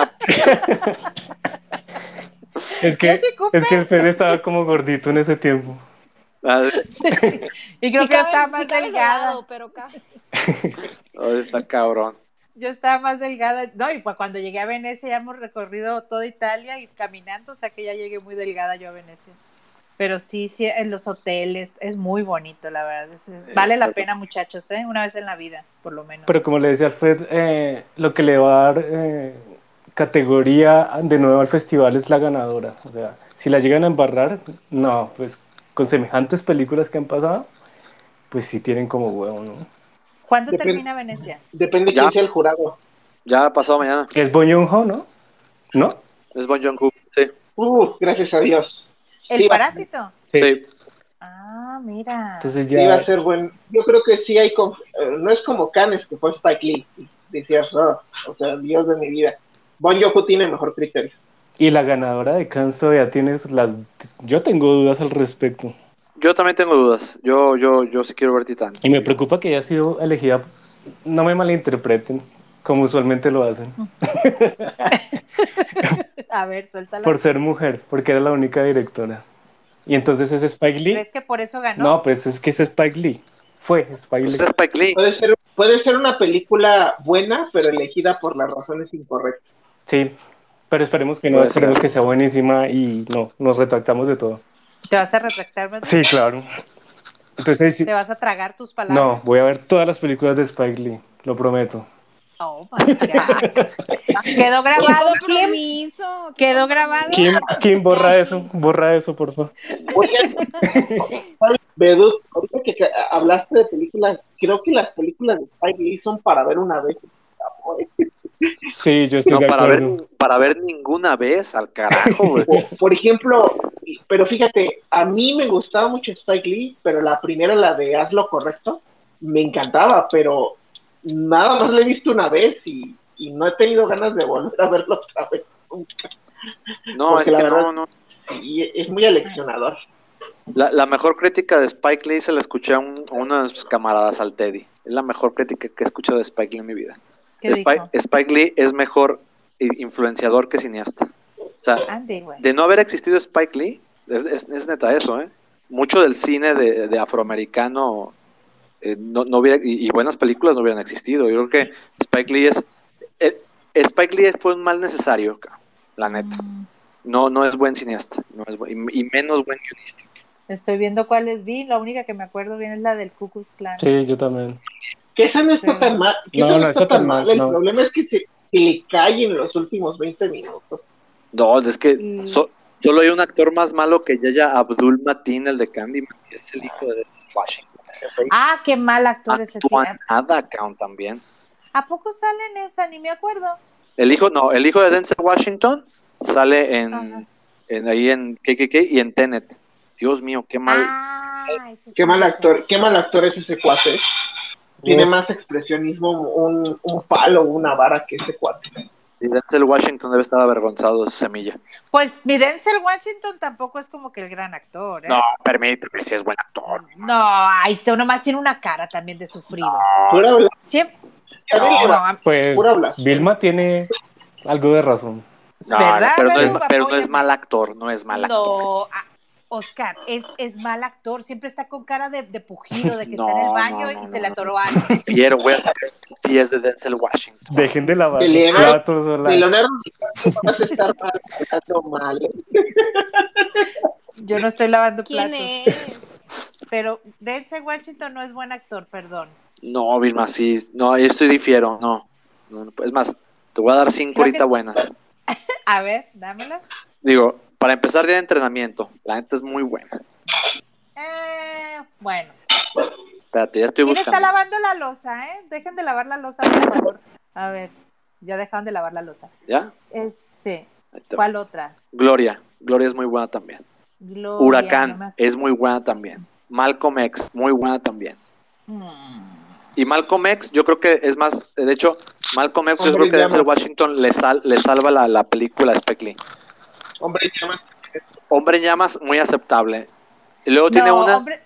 Es que, es que el pene estaba como gordito en ese tiempo. Y creo que estaba más delgado. Pero oh, está cabrón. Yo estaba más delgada. No, y pues cuando llegué a Venecia ya hemos recorrido toda Italia y caminando, o sea que ya llegué muy delgada yo a Venecia. Pero sí, sí, en los hoteles es muy bonito, la verdad. vale la pena, muchachos, ¿eh? una vez en la vida, por lo menos. Pero como le decía Alfred, eh, lo que le va a dar eh, categoría de nuevo al festival es la ganadora. O sea, si la llegan a embarrar, no, pues con semejantes películas que han pasado, pues sí tienen como huevo, ¿no? ¿Cuándo termina Venecia? Depende de quién sea el jurado. Ya ha pasado mañana. Es Bon Joon-ho, ¿no? ¿No? Es Bon Joon-ho, sí. Uh, gracias a Dios. ¿El parásito? Sí. Ah, mira. Entonces ya... Sí, va a ser buen. Yo creo que sí hay. Eh, no es como Canes, que fue Spike Lee. Decías, oh, o sea, Dios de mi vida. Bon tiene mejor criterio. Y la ganadora de Cannes todavía tienes las... Yo tengo dudas al respecto. Yo también tengo dudas. Yo, yo, yo sí quiero ver Titán. Y me preocupa que haya sido elegida, no me malinterpreten, como usualmente lo hacen. A ver, suéltala. Por ser mujer, porque era la única directora. Y entonces es Spike Lee. ¿Crees que por eso ganó? No, pues es que es Spike Lee. Fue Spike pues Lee. Spike Lee. Puede ser, puede ser una película buena, pero elegida por las razones incorrectas. Sí, pero esperemos que no, esperemos que sea buenísima y no, nos retractamos de todo. ¿Te vas a retractar? Sí, claro. Entonces, ¿Te vas a tragar tus palabras? No, voy a ver todas las películas de Spike Lee, lo prometo. Oh, Quedó grabado, Kim. Quedó grabado. Kim, Kim, borra eso, borra eso, por favor. Bedut, ahorita que hablaste de películas, creo que las películas de Spike Lee son para ver una vez. Sí, yo estoy no, para ver, para ver ninguna vez al carajo, Por, ejemplo, pero fíjate, a mí me gustaba mucho Spike Lee, pero la primera, la de Haz lo correcto, me encantaba, pero nada más la he visto una vez y, no he tenido ganas de volver a verlo otra vez No, es que no, no. Sí, es muy aleccionador. La, mejor crítica de Spike Lee se la escuché a, un, unos camaradas al Teddy. Es la mejor crítica que he escuchado de Spike Lee en mi vida. Spike, Lee es mejor influenciador que cineasta. O sea, de no haber existido Spike Lee, es, neta eso, ¿eh? Mucho del cine de, afroamericano eh, no, hubiera, y, buenas películas no hubieran existido. Yo creo que Spike Lee es. Eh, Spike Lee fue un mal necesario, la neta. Mm. No, no es buen cineasta, y, menos buen guionista. Estoy viendo cuáles vi, la única que me acuerdo bien es la del Ku Klux Klan. Sí, yo también. Que esa no está tan mal. Que no, no, está, tan mal. El problema es que se, le cae en los últimos 20 minutos. No, es que solo hay un actor más malo que Yaya Abdul Matin, el de Candyman, es el hijo de Washington. Ah, qué mal actor ese tío. nada, Count también. ¿A poco sale en esa? Ni me acuerdo. El hijo, no, el hijo de Denzel Washington sale en, en ahí en KKK y en Tenet. Dios mío, qué mal. Ah, qué mal actor, qué mal actor es ese cuate tiene más expresionismo un, un palo, una vara que ese cuate. Y Denzel Washington debe estar avergonzado de su semilla. Pues mi Denzel Washington tampoco es como que el gran actor. ¿eh? No, permíteme, si es buen actor. No, ay, nomás tiene una cara también de sufrido. No. Siempre. pues Vilma tiene algo de razón. ¿verdad? Pero, no es, pero no es mal actor, no es mal actor. No, Oscar, es, es mal actor, siempre está con cara de, de pujido, de que está en el baño y se le atoró algo. Quiero, voy a saber si es de Denzel Washington. Dejen de lavar los platos. Leonardo vas a estar mal. Yo no estoy lavando platos. ¿Quién es? Pero Denzel Washington no es buen actor, perdón. No, Vilma, sí, no, estoy difiero, no. no. Es más, te voy a dar cinco ahorita buenas. A ver, dámelas. Digo, para empezar día de entrenamiento, la gente es muy buena. Eh, bueno. Espérate, ya estoy ¿Quién buscando. está lavando la losa, eh? Dejen de lavar la losa, por favor. A ver, ya dejaron de lavar la losa. ¿Ya? Es, sí. ¿Cuál otra? Gloria. Gloria es muy buena también. Gloria, Huracán es muy buena también. Malcolm X, muy buena también. Hmm. Y Malcolm X, yo creo que es más, de hecho, Malcolm X, yo creo que Denzel Washington le, sal, le salva la, la película Lee. Hombre en llamas. Hombre en llamas, muy aceptable. Y luego tiene una. Hombre,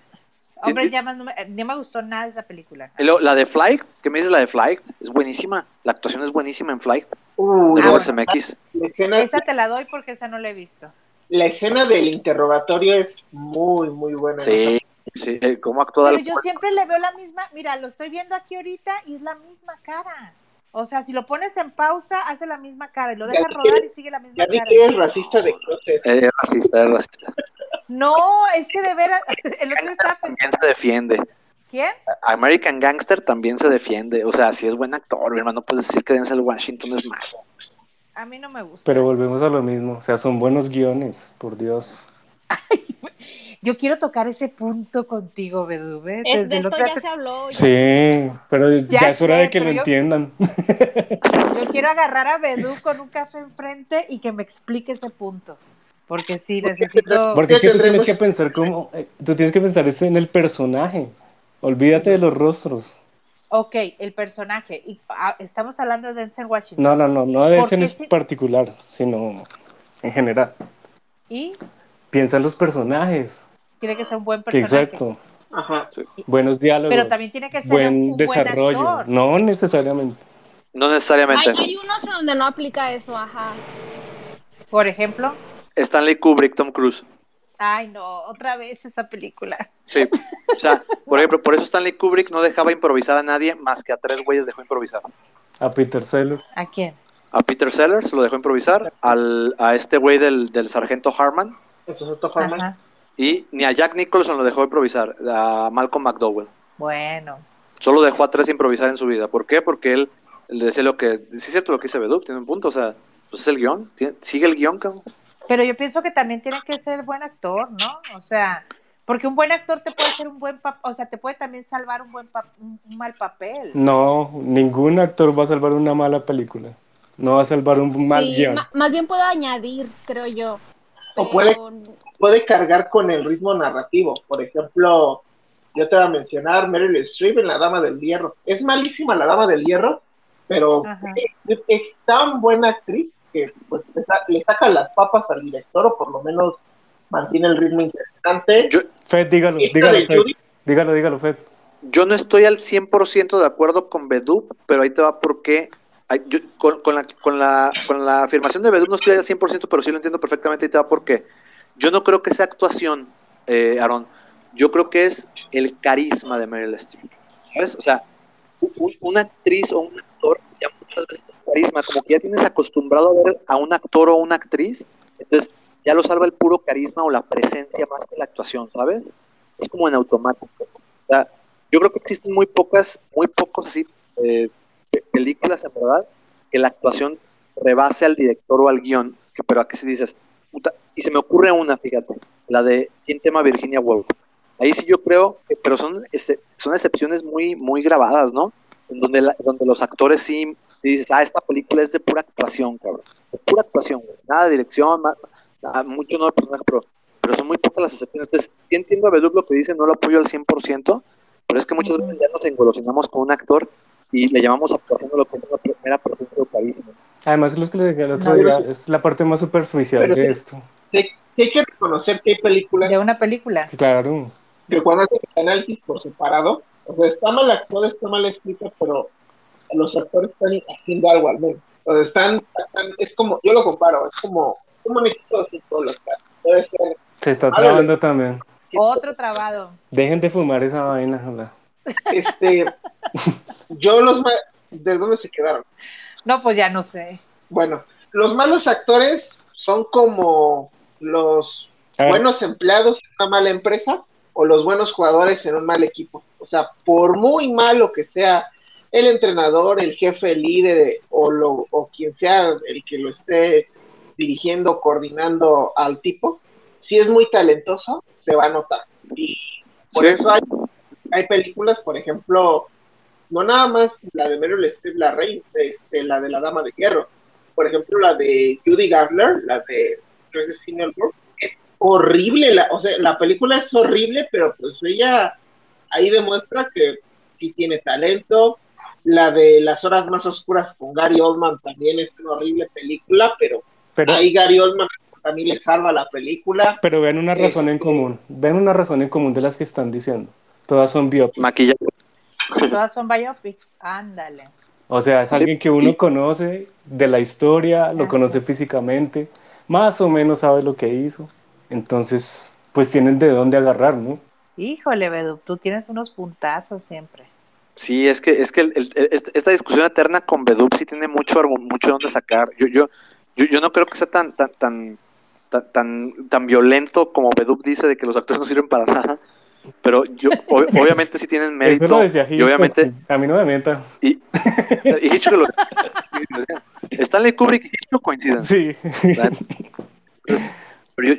hombre en llamas, no me, no me, gustó nada esa película. Y luego, la de Flight, ¿qué me dices la de Flight? Es buenísima. La actuación es buenísima en Flight. Uh, MX. esa te la doy porque esa no la he visto. La escena del interrogatorio es muy, muy buena. Sí, sí, eh, cómo actúa. Pero yo siempre le veo la misma, mira, lo estoy viendo aquí ahorita y es la misma cara. O sea, si lo pones en pausa, hace la misma cara y lo deja rodar y sigue la misma ya cara. Ya es racista de closet. Es racista, es racista. No, es que de veras, el otro estaba pensando. También se defiende. ¿Quién? American Gangster también se defiende. O sea, si es buen actor, mi hermano, puedes decir que Denzel Washington es malo. A mí no me gusta. Pero volvemos a lo mismo. O sea, son buenos guiones, por Dios. Yo quiero tocar ese punto contigo, Bedu. Desde de esto ya se habló. Sí, pero ya, es hora de que lo entiendan. Yo quiero agarrar a Bedú con un café enfrente y que me explique ese punto. Porque sí, necesito... Porque es que tú tienes que pensar como... Eh, tú tienes que pensar en el personaje. Olvídate de los rostros. Ok, el personaje. Y, ah, estamos hablando de Denzel Washington. No, no, no, no de Denzel en particular, sino en general. ¿Y? Piensa en los personajes tiene que ser un buen personaje. Exacto. Ajá. Buenos diálogos. Pero también tiene que ser buen un, desarrollo. Buen actor. No necesariamente. No necesariamente. Hay, hay, unos en donde no aplica eso, ajá. Por ejemplo. Stanley Kubrick, Tom Cruise. Ay, no, otra vez esa película. Sí, o sea, por ejemplo, por eso Stanley Kubrick no dejaba improvisar a nadie más que a tres güeyes dejó improvisar. A Peter Sellers. ¿A quién? A Peter Sellers lo dejó improvisar, al, a este güey del, del sargento Harman. El sargento Harman. Ajá. Y ni a Jack Nicholson lo dejó improvisar, a Malcolm McDowell. Bueno. Solo dejó a tres improvisar en su vida. ¿Por qué? Porque él, le decía lo que. Sí, es cierto lo que dice Beduc, tiene un punto. O sea, pues es el guion. Sigue el guion, cabrón. Pero yo pienso que también tiene que ser buen actor, ¿no? O sea, porque un buen actor te puede hacer un buen papel, o sea, te puede también salvar un buen un mal papel. No, ningún actor va a salvar una mala película. No va a salvar un mal guion. Más bien puedo añadir, creo yo. O puede, puede cargar con el ritmo narrativo. Por ejemplo, yo te voy a mencionar Meryl Streep en La Dama del Hierro. Es malísima La Dama del Hierro, pero es, tan buena actriz que pues, le saca las papas al director o por lo menos mantiene el ritmo interesante. Fed, dígalo, dígalo, Fed. dígalo, dígalo, Fed. Yo no estoy al 100% de acuerdo con Bedú, pero ahí te va porque con, con, la, con, la, con la afirmación de Bedú no estoy al 100%, pero sí lo entiendo perfectamente y te va porque yo no creo que sea actuación, eh, Aaron. Yo creo que es el carisma de Meryl Streep. ¿Sabes? O sea, una actriz o un actor ya muchas veces carisma, como que ya tienes acostumbrado a ver a un actor o una actriz, entonces ya lo salva el puro carisma o la presencia más que la actuación, ¿sabes? Es como en automático. O sea, yo creo que existen muy pocas, muy pocos así eh, películas en verdad que la actuación rebase al director o al guion, que, pero aquí si dices, y se me ocurre una, fíjate, la de ¿Quién tema Virginia Woolf? Ahí sí yo creo, que, pero son, son excepciones muy, muy grabadas, ¿no? En donde, donde los actores sí dices, ah, esta película es de pura actuación, cabrón. De pura actuación, Nada de dirección, mucho no personaje, pero, pero son muy pocas las excepciones. Entonces, entiendo a Beduc lo que dice, no lo apoyo al 100%, pero es que muchas veces ya nos engolosinamos con un actor y le llamamos actuación lo que es la primera persona de carisma. Además, los que el otro día, es la parte más superficial de esto. Sí, hay que reconocer que hay películas. De una película. Claro. Que cuando haces el análisis por separado, o sea, está mal actuado, está mal escrito, pero los actores están haciendo algo al menos. O sea, están, es como, yo lo comparo, es como, como un equipo de ser. Se está trabando también. Otro trabado. Dejen de fumar esa vaina, hola. Este, yo los, ¿de dónde se quedaron? No, pues ya no sé. Bueno, los malos actores son como los buenos empleados en una mala empresa o los buenos jugadores en un mal equipo. O sea, por muy malo que sea el entrenador, el jefe, el líder o, lo, o quien sea el que lo esté dirigiendo, coordinando al tipo, si es muy talentoso, se va a notar. Y por eso hay, hay películas, por ejemplo, no nada más la de Meryl Streep, la rey, este, la de la Dama de Hierro, por ejemplo, la de Judy Garner, la de es horrible, la, o sea, la película es horrible, pero pues ella ahí demuestra que sí tiene talento. La de Las Horas Más Oscuras con Gary Oldman también es una horrible película, pero, ahí Gary Oldman también le salva la película. Pero ven una razón en este, común, ven una razón en común de las que están diciendo. Todas son biopics. Maquillaje. Todas son biopics, ándale. O sea, es alguien que uno conoce de la historia, lo conoce físicamente, más o menos sabe lo que hizo. Entonces, pues tienen de dónde agarrar, ¿no? Híjole, Bedu, tú tienes unos puntazos siempre. Sí, es que, es que esta discusión eterna con Bedup sí tiene mucho, mucho donde sacar. Yo, yo, yo, no creo que sea tan, tan, tan, tan, tan violento como Bedup dice de que los actores no sirven para nada. Pero yo, obviamente sí tienen mérito. y obviamente. A mí no me mienta. Y, y Hitchcock lo, Stanley Kubrick y Hitchcock coinciden. Sí. pero yo,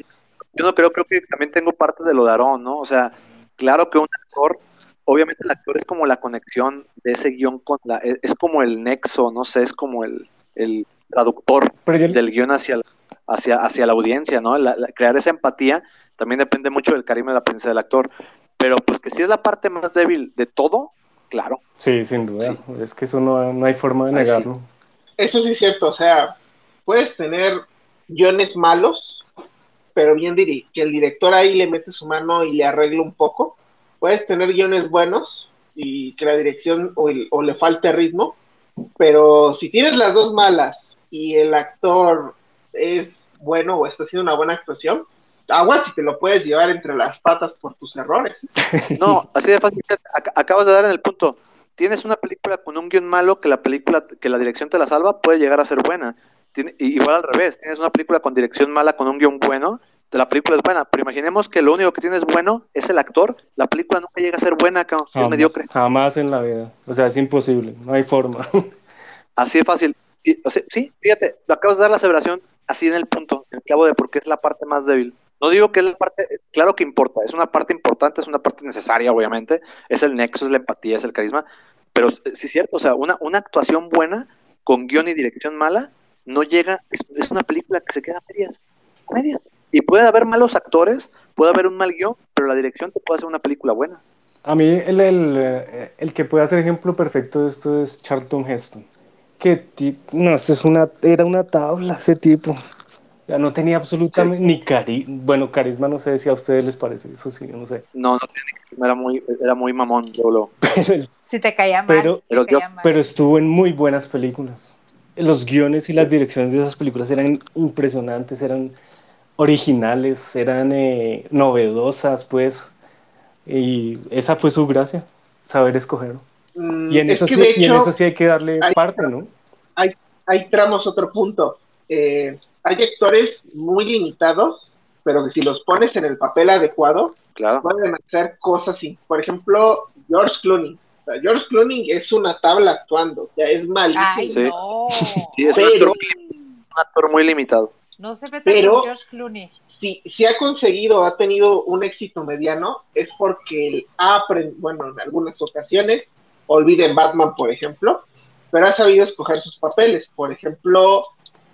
yo no creo, creo que también tengo parte de lo de Aaron, ¿no? O sea, claro que un actor, obviamente el actor es como la conexión de ese guion con la, es, como el nexo, no sé, es como el, el traductor del guion hacia la, hacia, hacia la audiencia, ¿no? crear esa empatía también depende mucho del carisma de la presencia del actor. Pero pues que si es la parte más débil de todo, claro. Sí, sin duda. Es que eso no, hay forma de negarlo. Eso sí es cierto, o sea, puedes tener guiones malos, pero bien dirí, que el director ahí le mete su mano y le arregla un poco. Puedes tener guiones buenos y que la dirección o, o le falte ritmo, pero si tienes las dos malas y el actor es bueno o está haciendo una buena actuación, agua si te lo puedes llevar entre las patas por tus errores. No, así de fácil. Acabas de dar en el punto. Tienes una película con un guion malo que la película, que la dirección te la salva, puede llegar a ser buena igual al revés, tienes una película con dirección mala, con un guion bueno, la película es buena, pero imaginemos que lo único que tienes bueno es el actor, la película nunca llega a ser buena, es mediocre. Jamás en la vida, o sea, es imposible, no hay forma. Así de fácil. sí, fíjate, acabas de dar la aseveración así en el punto, en el clavo de por qué es la parte más débil. No digo que es la parte, claro que importa, es una parte importante, es una parte necesaria, obviamente, es el nexo, es la empatía, es el carisma, pero sí es cierto, o sea, una, una actuación buena con guion y dirección mala no llega, es, una película que se queda a medias, medias. Y puede haber malos actores, puede haber un mal guion, pero la dirección te puede hacer una película buena. A mí el, el, el que puede hacer ejemplo perfecto de esto es Charlton Heston. Que tipo, no, es una, era una tabla ese tipo. Ya no tenía absolutamente ni carisma. Bueno, carisma no sé si a ustedes les parece, eso sí, no sé. No, no tenía carisma, era muy, era muy mamón, yo Pero, si te caía mal. Pero, pero estuvo en muy buenas películas los guiones y las direcciones de esas películas eran impresionantes, eran originales, eran eh, novedosas, pues, y esa fue su gracia, saber escoger. Mm, y, en eso sí, hay que darle parte, ¿no? Hay, hay tramos, otro punto. Eh, hay actores muy limitados, pero que si los pones en el papel adecuado, pueden hacer cosas, así. por ejemplo, George Clooney George Clooney es una tabla actuando, o sea, es malísimo. Ay, no. es un, actor, muy limitado. No se mete pero, con George Clooney. Si, si ha conseguido, ha tenido un éxito mediano, es porque él ha aprendido, bueno, en algunas ocasiones, olviden Batman, por ejemplo, pero ha sabido escoger sus papeles. Por ejemplo,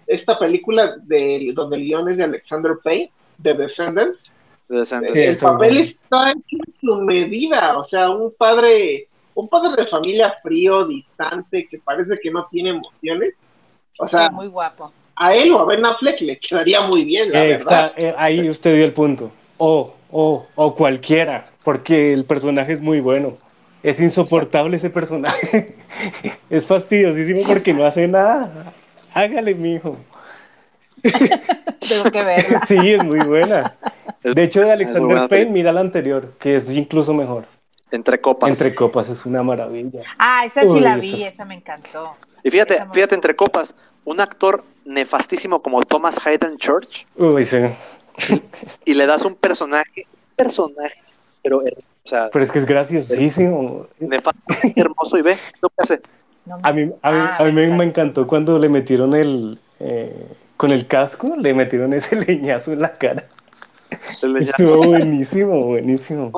esta película de, donde el guion es de Alexander Payne, The Descendants, el papel está en su medida, o sea, un padre un padre de familia frío, distante, que parece que no tiene emociones. O sea, muy guapo. A él o a Ben Affleck le quedaría muy bien, la verdad. Eh, ahí usted dio el punto. O, o, o cualquiera, porque el personaje es muy bueno. Es insoportable ese personaje. es fastidiosísimo porque no hace nada. Hágale, mijo. Tengo que verla. Sí, es muy buena. De hecho, de Alexander Payne, mira la anterior, que es incluso mejor. Entre copas. Entre copas es una maravilla. Ah, esa sí la vi, esa... me encantó. Y fíjate, fíjate, entre copas, un actor nefastísimo como Thomas Hayden Church. Uy, sí. Y, le das un personaje, personaje, pero, o sea, pero es que es graciosísimo. Nefasto, hermoso y ve lo que hace. A mí, a mí, a mí me, encantó cuando le metieron el, eh, con el casco, le metieron ese leñazo en la cara. El leñazo. Estuvo buenísimo, buenísimo.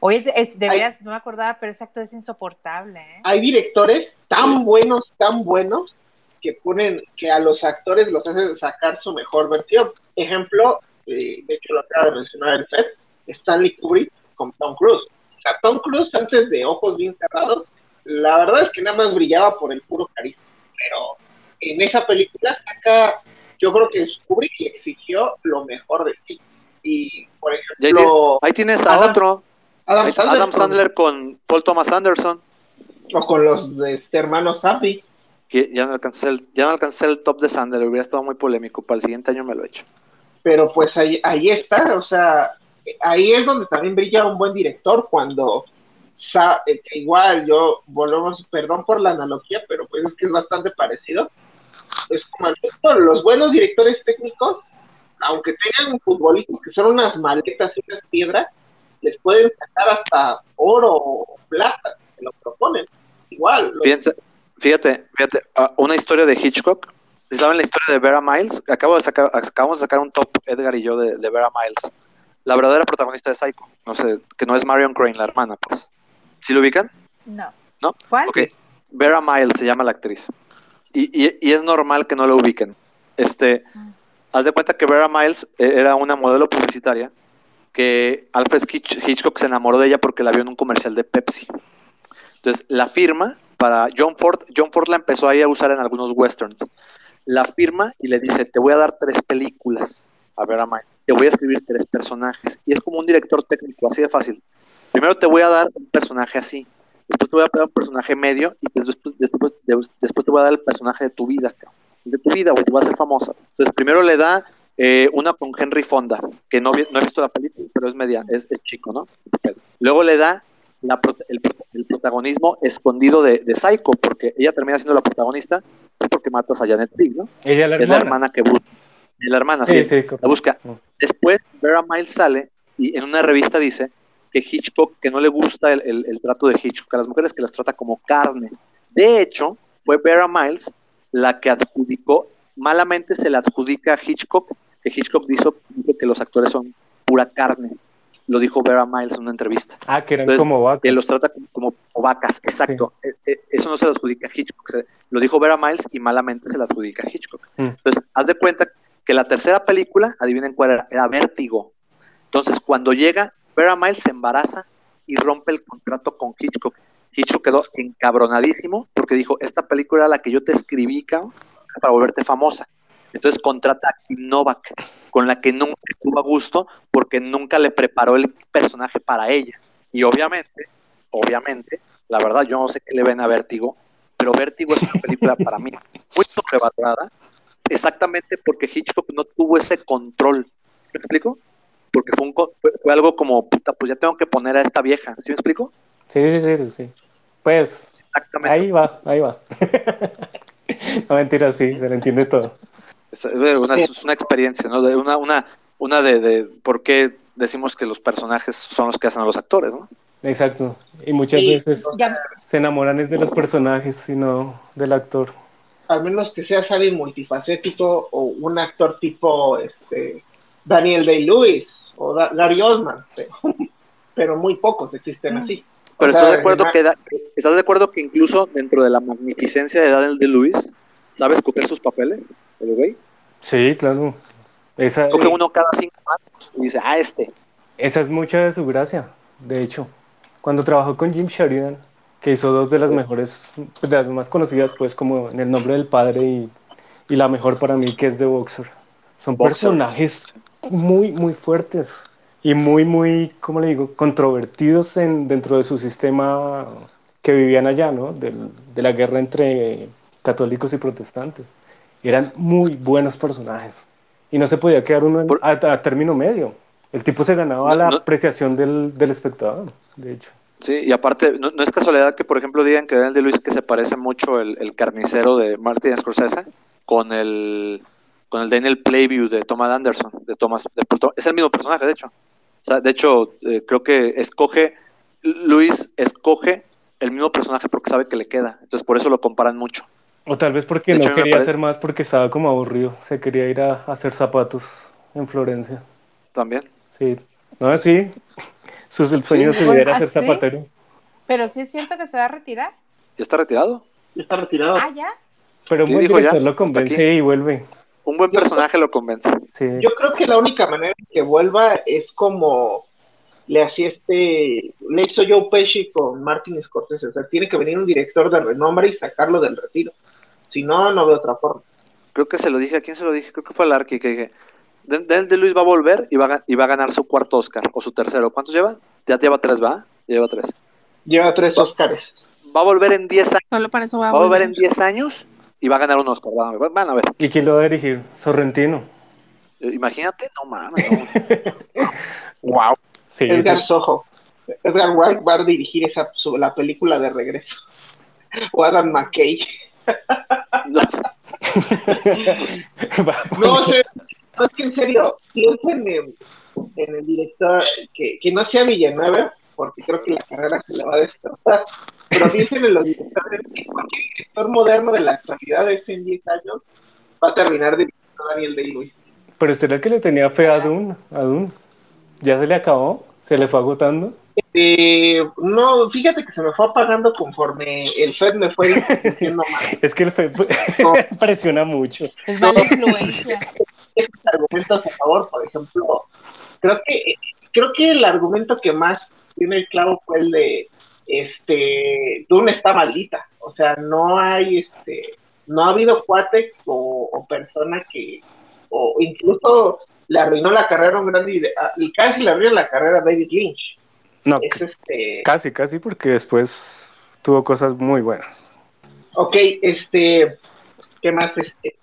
Oye, es, de veras, no me acordaba, pero ese actor es insoportable. ¿eh? Hay directores tan buenos, tan buenos, que ponen, que a los actores los hacen sacar su mejor versión. Ejemplo, eh, de hecho lo acaba de mencionar el FED, Stanley Kubrick con Tom Cruise. O sea, Tom Cruise antes de Ojos Bien Cerrados, la verdad es que nada más brillaba por el puro carisma. Pero en esa película saca, yo creo que Kubrick exigió lo mejor de sí. Y, por ejemplo... Ahí tienes a otro Adam, Sandler, con... Paul Thomas Anderson. O con los de este hermano Zappi. que ya no alcancé el, ya no alcancé el top de Sandler, hubiera estado muy polémico. Para el siguiente año me lo he hecho. Pero pues ahí, ahí está, o sea, ahí es donde también brilla un buen director cuando eh, que igual yo volvemos, perdón por la analogía, pero pues es que es bastante parecido. Es como los buenos directores técnicos, aunque tengan futbolistas que son unas maletas y unas piedras, les pueden sacar hasta oro o plata, se lo proponen. Igual. Fíjense, fíjate, fíjate, ah, una historia de Hitchcock. ¿Saben la historia de Vera Miles? Acabo de sacar, acabamos de sacar un top, Edgar y yo, de, de Vera Miles. La verdadera protagonista de Psycho. No sé, que no es Marion Crane, la hermana, pues. ¿Sí lo ubican? No. ¿No? ¿Cuál? Ok. Vera Miles se llama la actriz. Y, y, es normal que no lo ubiquen. Este, mm. haz de cuenta que Vera Miles eh, era una modelo publicitaria que Alfred Hitchcock se enamoró de ella porque la vio en un comercial de Pepsi. Entonces, la firma para John Ford, John Ford la empezó ahí a usar en algunos westerns. La firma y le dice, te voy a dar tres películas a Vera Miles, te voy a escribir tres personajes. Y es como un director técnico, así de fácil. Primero te voy a dar un personaje así, después te voy a dar un personaje medio y después, después, después te voy a dar el personaje de tu vida, de tu vida, güey, te va a ser famosa. Entonces primero le da eh, una con Henry Fonda, que no, no he visto la película, pero es media, es, chico, ¿no? Luego le da el, protagonismo escondido de, de, Psycho, porque ella termina siendo la protagonista porque matas a Janet Leigh, ¿no? Ella la es la hermana que busca. La hermana, sí, la busca. Mm. Después, Vera Miles sale y en una revista dice que Hitchcock, que no le gusta el, trato de Hitchcock a las mujeres, que las trata como carne. De hecho, fue Vera Miles la que adjudicó, malamente se le adjudica a Hitchcock, que Hitchcock dijo, que los actores son pura carne. Lo dijo Vera Miles en una entrevista. Ah, que eran como vacas. Que los trata como, vacas, exacto. E, e, eso no se le adjudica a Hitchcock. lo dijo Vera Miles y malamente se le adjudica a Hitchcock. Mm. Entonces, haz de cuenta que la tercera película, adivinen cuál era, era Vértigo. Entonces, cuando llega Vera Miles se embaraza y rompe el contrato con Hitchcock. Hitchcock quedó encabronadísimo porque dijo, esta película era la que yo te escribí, para volverte famosa. Entonces contrata a Kim Novak, con la que nunca estuvo a gusto porque nunca le preparó el personaje para ella. Y obviamente, obviamente, la verdad yo no sé qué le ven a Vértigo, pero Vértigo es una película para mí muy sobrevalorada, exactamente porque Hitchcock no tuvo ese control. ¿Me explico? Porque fue, un, fue, algo como, puta, pues ya tengo que poner a esta vieja, ¿sí me explico? Sí, sí, sí, sí. Pues, ahí va, ahí va. no mentira, sí, se le entiende todo. Es una, es una experiencia, ¿no? De una, una, una de, de por qué decimos que los personajes son los que hacen a los actores, ¿no? Exacto. Y muchas veces se enamoran es de los personajes y no del actor. Al menos que seas alguien multifacético o un actor tipo este Daniel Day-Lewis o Gary Oldman, pero, muy pocos existen así. Pero estás de acuerdo que estás de acuerdo que incluso dentro de la magnificencia de Daniel Day-Lewis, ¿sabes coger sus papeles, el güey? Sí, claro. Esa, Coge uno cada cinco años y dice, ah, este. Esa es mucha de su gracia, de hecho. Cuando trabajó con Jim Sheridan, que hizo dos de las mejores, de las más conocidas, pues como en el nombre del padre y, y la mejor para mí, que es The Boxer. Son personajes muy, muy fuertes y muy, muy, ¿cómo le digo?, controvertidos en, dentro de su sistema que vivían allá, ¿no? de la guerra entre católicos y protestantes. Eran muy buenos personajes y no se podía quedar uno a, término medio. El tipo se ganaba la apreciación del, del, espectador, de hecho. Sí, y aparte, no, es casualidad que, por ejemplo, digan que Daniel de Luis que se parece mucho el, el carnicero de Martin Scorsese con el con el Daniel Playview de Thomas Anderson, de Thomas, es el mismo personaje, de hecho. O sea, de hecho, eh, creo que escoge, Luis escoge el mismo personaje porque sabe que le queda. Entonces, por eso lo comparan mucho. O tal vez porque no quería hacer más porque estaba como aburrido. Se quería ir a, hacer zapatos en Florencia. ¿También? Sí. No, sí. Su sueño sí, era ser ¿ah, zapatero. Pero sí es cierto que se va a retirar. ¿Ya está retirado? Ya está retirado. Ah, ya. Pero muy dijo ya, lo convence y vuelve un buen personaje lo convence. Yo creo que la única manera que vuelva es como le hacía este, le hizo Joe Pesci con Martin Scorsese, o sea, tiene que venir un director de renombre y sacarlo del retiro. Si no, no veo otra forma. Creo que se lo dije, ¿a quién se lo dije? Creo que fue al Arqui, que dije, Daniel de Luis va a volver y va a, y va a ganar su cuarto Oscar, o su tercero. ¿Cuántos lleva? Ya lleva tres, ¿va? Lleva tres. Lleva tres Oscars. Va a volver en diez años. Solo para eso va a, volver. en diez años y va a ganar un Oscar. Van a ver. ¿Y quién lo va a dirigir? Sorrentino. Eh, imagínate, no mames. wow. Edgar Sojo. Edgar Wright va a dirigir esa, la película de regreso. O Adam McKay. no. no sé, no es que en serio, piensen en, en el director, que, que no sea Villanueva, porque creo que la carrera se le va a destrozar. Pero piensen en los directores que cualquier director moderno de la actualidad de hace 10 años va a terminar de Daniel Day-Lewis. Pero usted era que le tenía fe a Dune, a Dune. ¿Ya se le acabó? ¿Se le fue agotando? Eh, no, fíjate que se me fue apagando conforme el FED me fue diciendo mal. es que el FED presiona mucho. Es mala influencia. Estos argumentos a favor, por ejemplo, creo que creo que el argumento que más tiene el clavo fue el de este Dune está maldita. O sea, no hay este, no ha habido cuate o, persona que, o incluso le arruinó la carrera a un grande y casi le arruinó la carrera a David Lynch. No, este... casi, casi porque después tuvo cosas muy buenas. Ok, este, ¿qué más? Este,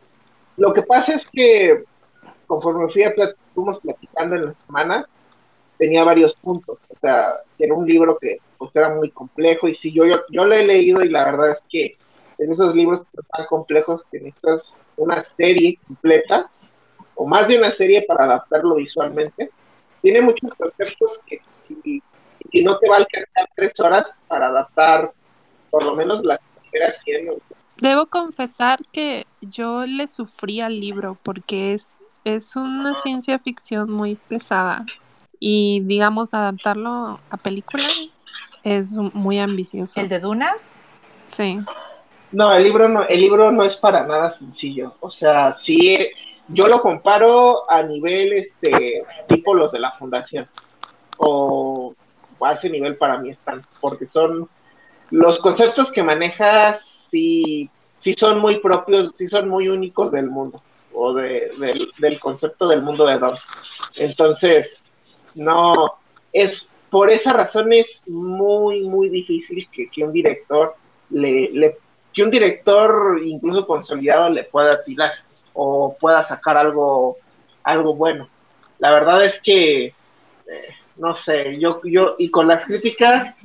lo que pasa es que conforme fui a fuimos platicando en las semanas, tenía varios puntos. O sea, era un libro que pues, era muy complejo y si yo, yo, yo lo he leído y la verdad es que es esos libros tan complejos que necesitas una serie completa o más de una serie para adaptarlo visualmente. Tiene muchos conceptos que, que, no te va a alcanzar tres horas para adaptar por lo menos las primeras 100. Debo confesar que yo le sufrí al libro porque es, es una ciencia ficción muy pesada y digamos adaptarlo a película es muy ambicioso. ¿El de Dunas? Sí. No, el libro no, el libro no es para nada sencillo. O sea, sí, yo lo comparo a nivel este tipo los de la fundación. O a ese nivel para mí están, porque son los conceptos que manejas sí, sí son muy propios, sí son muy únicos del mundo, o de, del, del concepto del mundo de Don. Entonces, no, es por esa razón es muy, muy difícil que, un director le, que un director incluso consolidado le pueda tirar o pueda sacar algo, algo bueno. La verdad es que, eh, no sé, yo, yo, y con las críticas,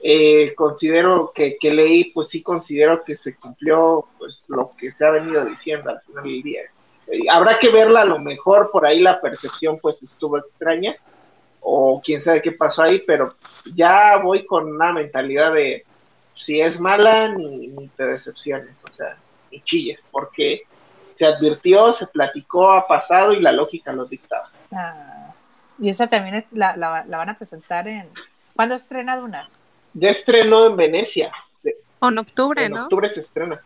eh, considero que, que, leí, pues sí considero que se cumplió pues lo que se ha venido diciendo al final del día. Eh, habrá que verla a lo mejor, por ahí la percepción pues estuvo extraña, o quién sabe qué pasó ahí, pero ya voy con una mentalidad de si es mala, ni, te decepciones, o sea, ni chilles, porque se advirtió, se platicó, ha pasado y la lógica lo dictaba. Ah, y esa también es, la, la, van a presentar en... ¿Cuándo estrena Dunas? Ya estrenó en Venecia. O en octubre, ¿no? En octubre se estrena.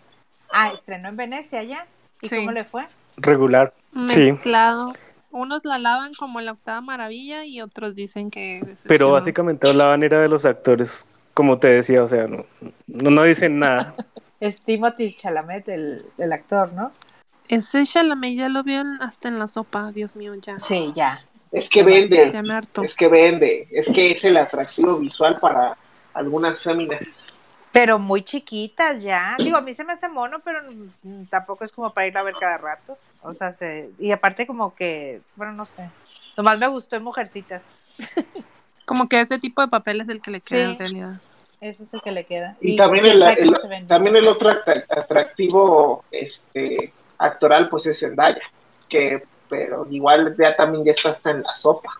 Ah, estrenó en Venecia ya. ¿Y cómo le fue? Regular. Mezclado. Unos la alaban como la octava maravilla y otros dicen que... Pero básicamente hablaban era de los actores, como te decía, o sea, no, no, dicen nada. es Timothy Chalamet, el, el, actor, ¿no? Ese Chalamet ya lo vio hasta en la sopa, Dios mío, ya. Sí, ya. Es que vende, es que vende, es que es el atractivo visual para algunas féminas pero muy chiquitas ya. Digo, a mí se me hace mono, pero tampoco es como para ir a ver cada rato. O sea, se, y aparte como que, bueno, no sé. Nomás me gustó en Mujercitas. como que ese tipo de papel es el que le queda en realidad. Ese es el que le queda. Y, también, el, también el otro atractivo este actoral pues es Zendaya, que pero igual ya también ya está hasta en la sopa.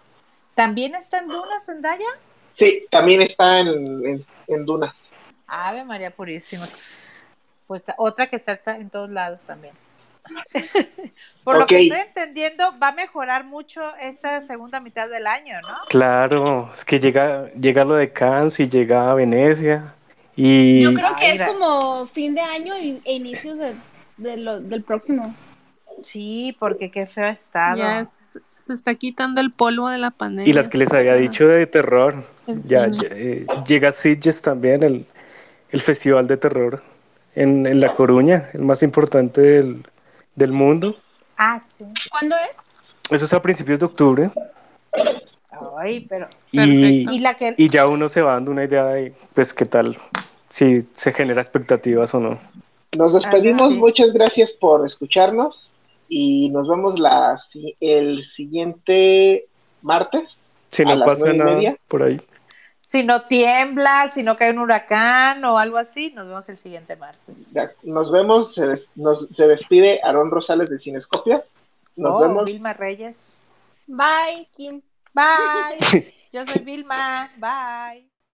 ¿También está en Dunas Zendaya? Sí, también está en, en Dunas. Ave María Purísima. Pues otra que está, en todos lados también. Por lo que estoy entendiendo, va a mejorar mucho esta segunda mitad del año, ¿no? Claro, es que llega, llega lo de Cannes y llega a Venecia. Y... Yo creo que es como fin de año e inicios del próximo. Sí, porque qué feo ha estado. Ya se está quitando el polvo de la pandemia. Y las que les había dicho de terror. Ya, eh, llega Sitges también, el, el Festival de Terror en, en La Coruña, el más importante del, del mundo. Ah, sí. ¿Cuándo es? Eso es a principios de octubre. Ay, pero... Y, ¿Y, la que... y ya uno se va dando una idea de, pues, qué tal, si se genera expectativas o no. Nos despedimos, muchas gracias por escucharnos y nos vemos la, el siguiente martes. Si no pasa nada por ahí. Si no tiembla, si no cae un huracán o algo así, nos vemos el siguiente martes. Nos vemos, se, se despide Aarón Rosales de Cinescopia. Nos oh, vemos. Vilma Reyes. Bye, Kim. Bye. Yo soy Vilma. Bye.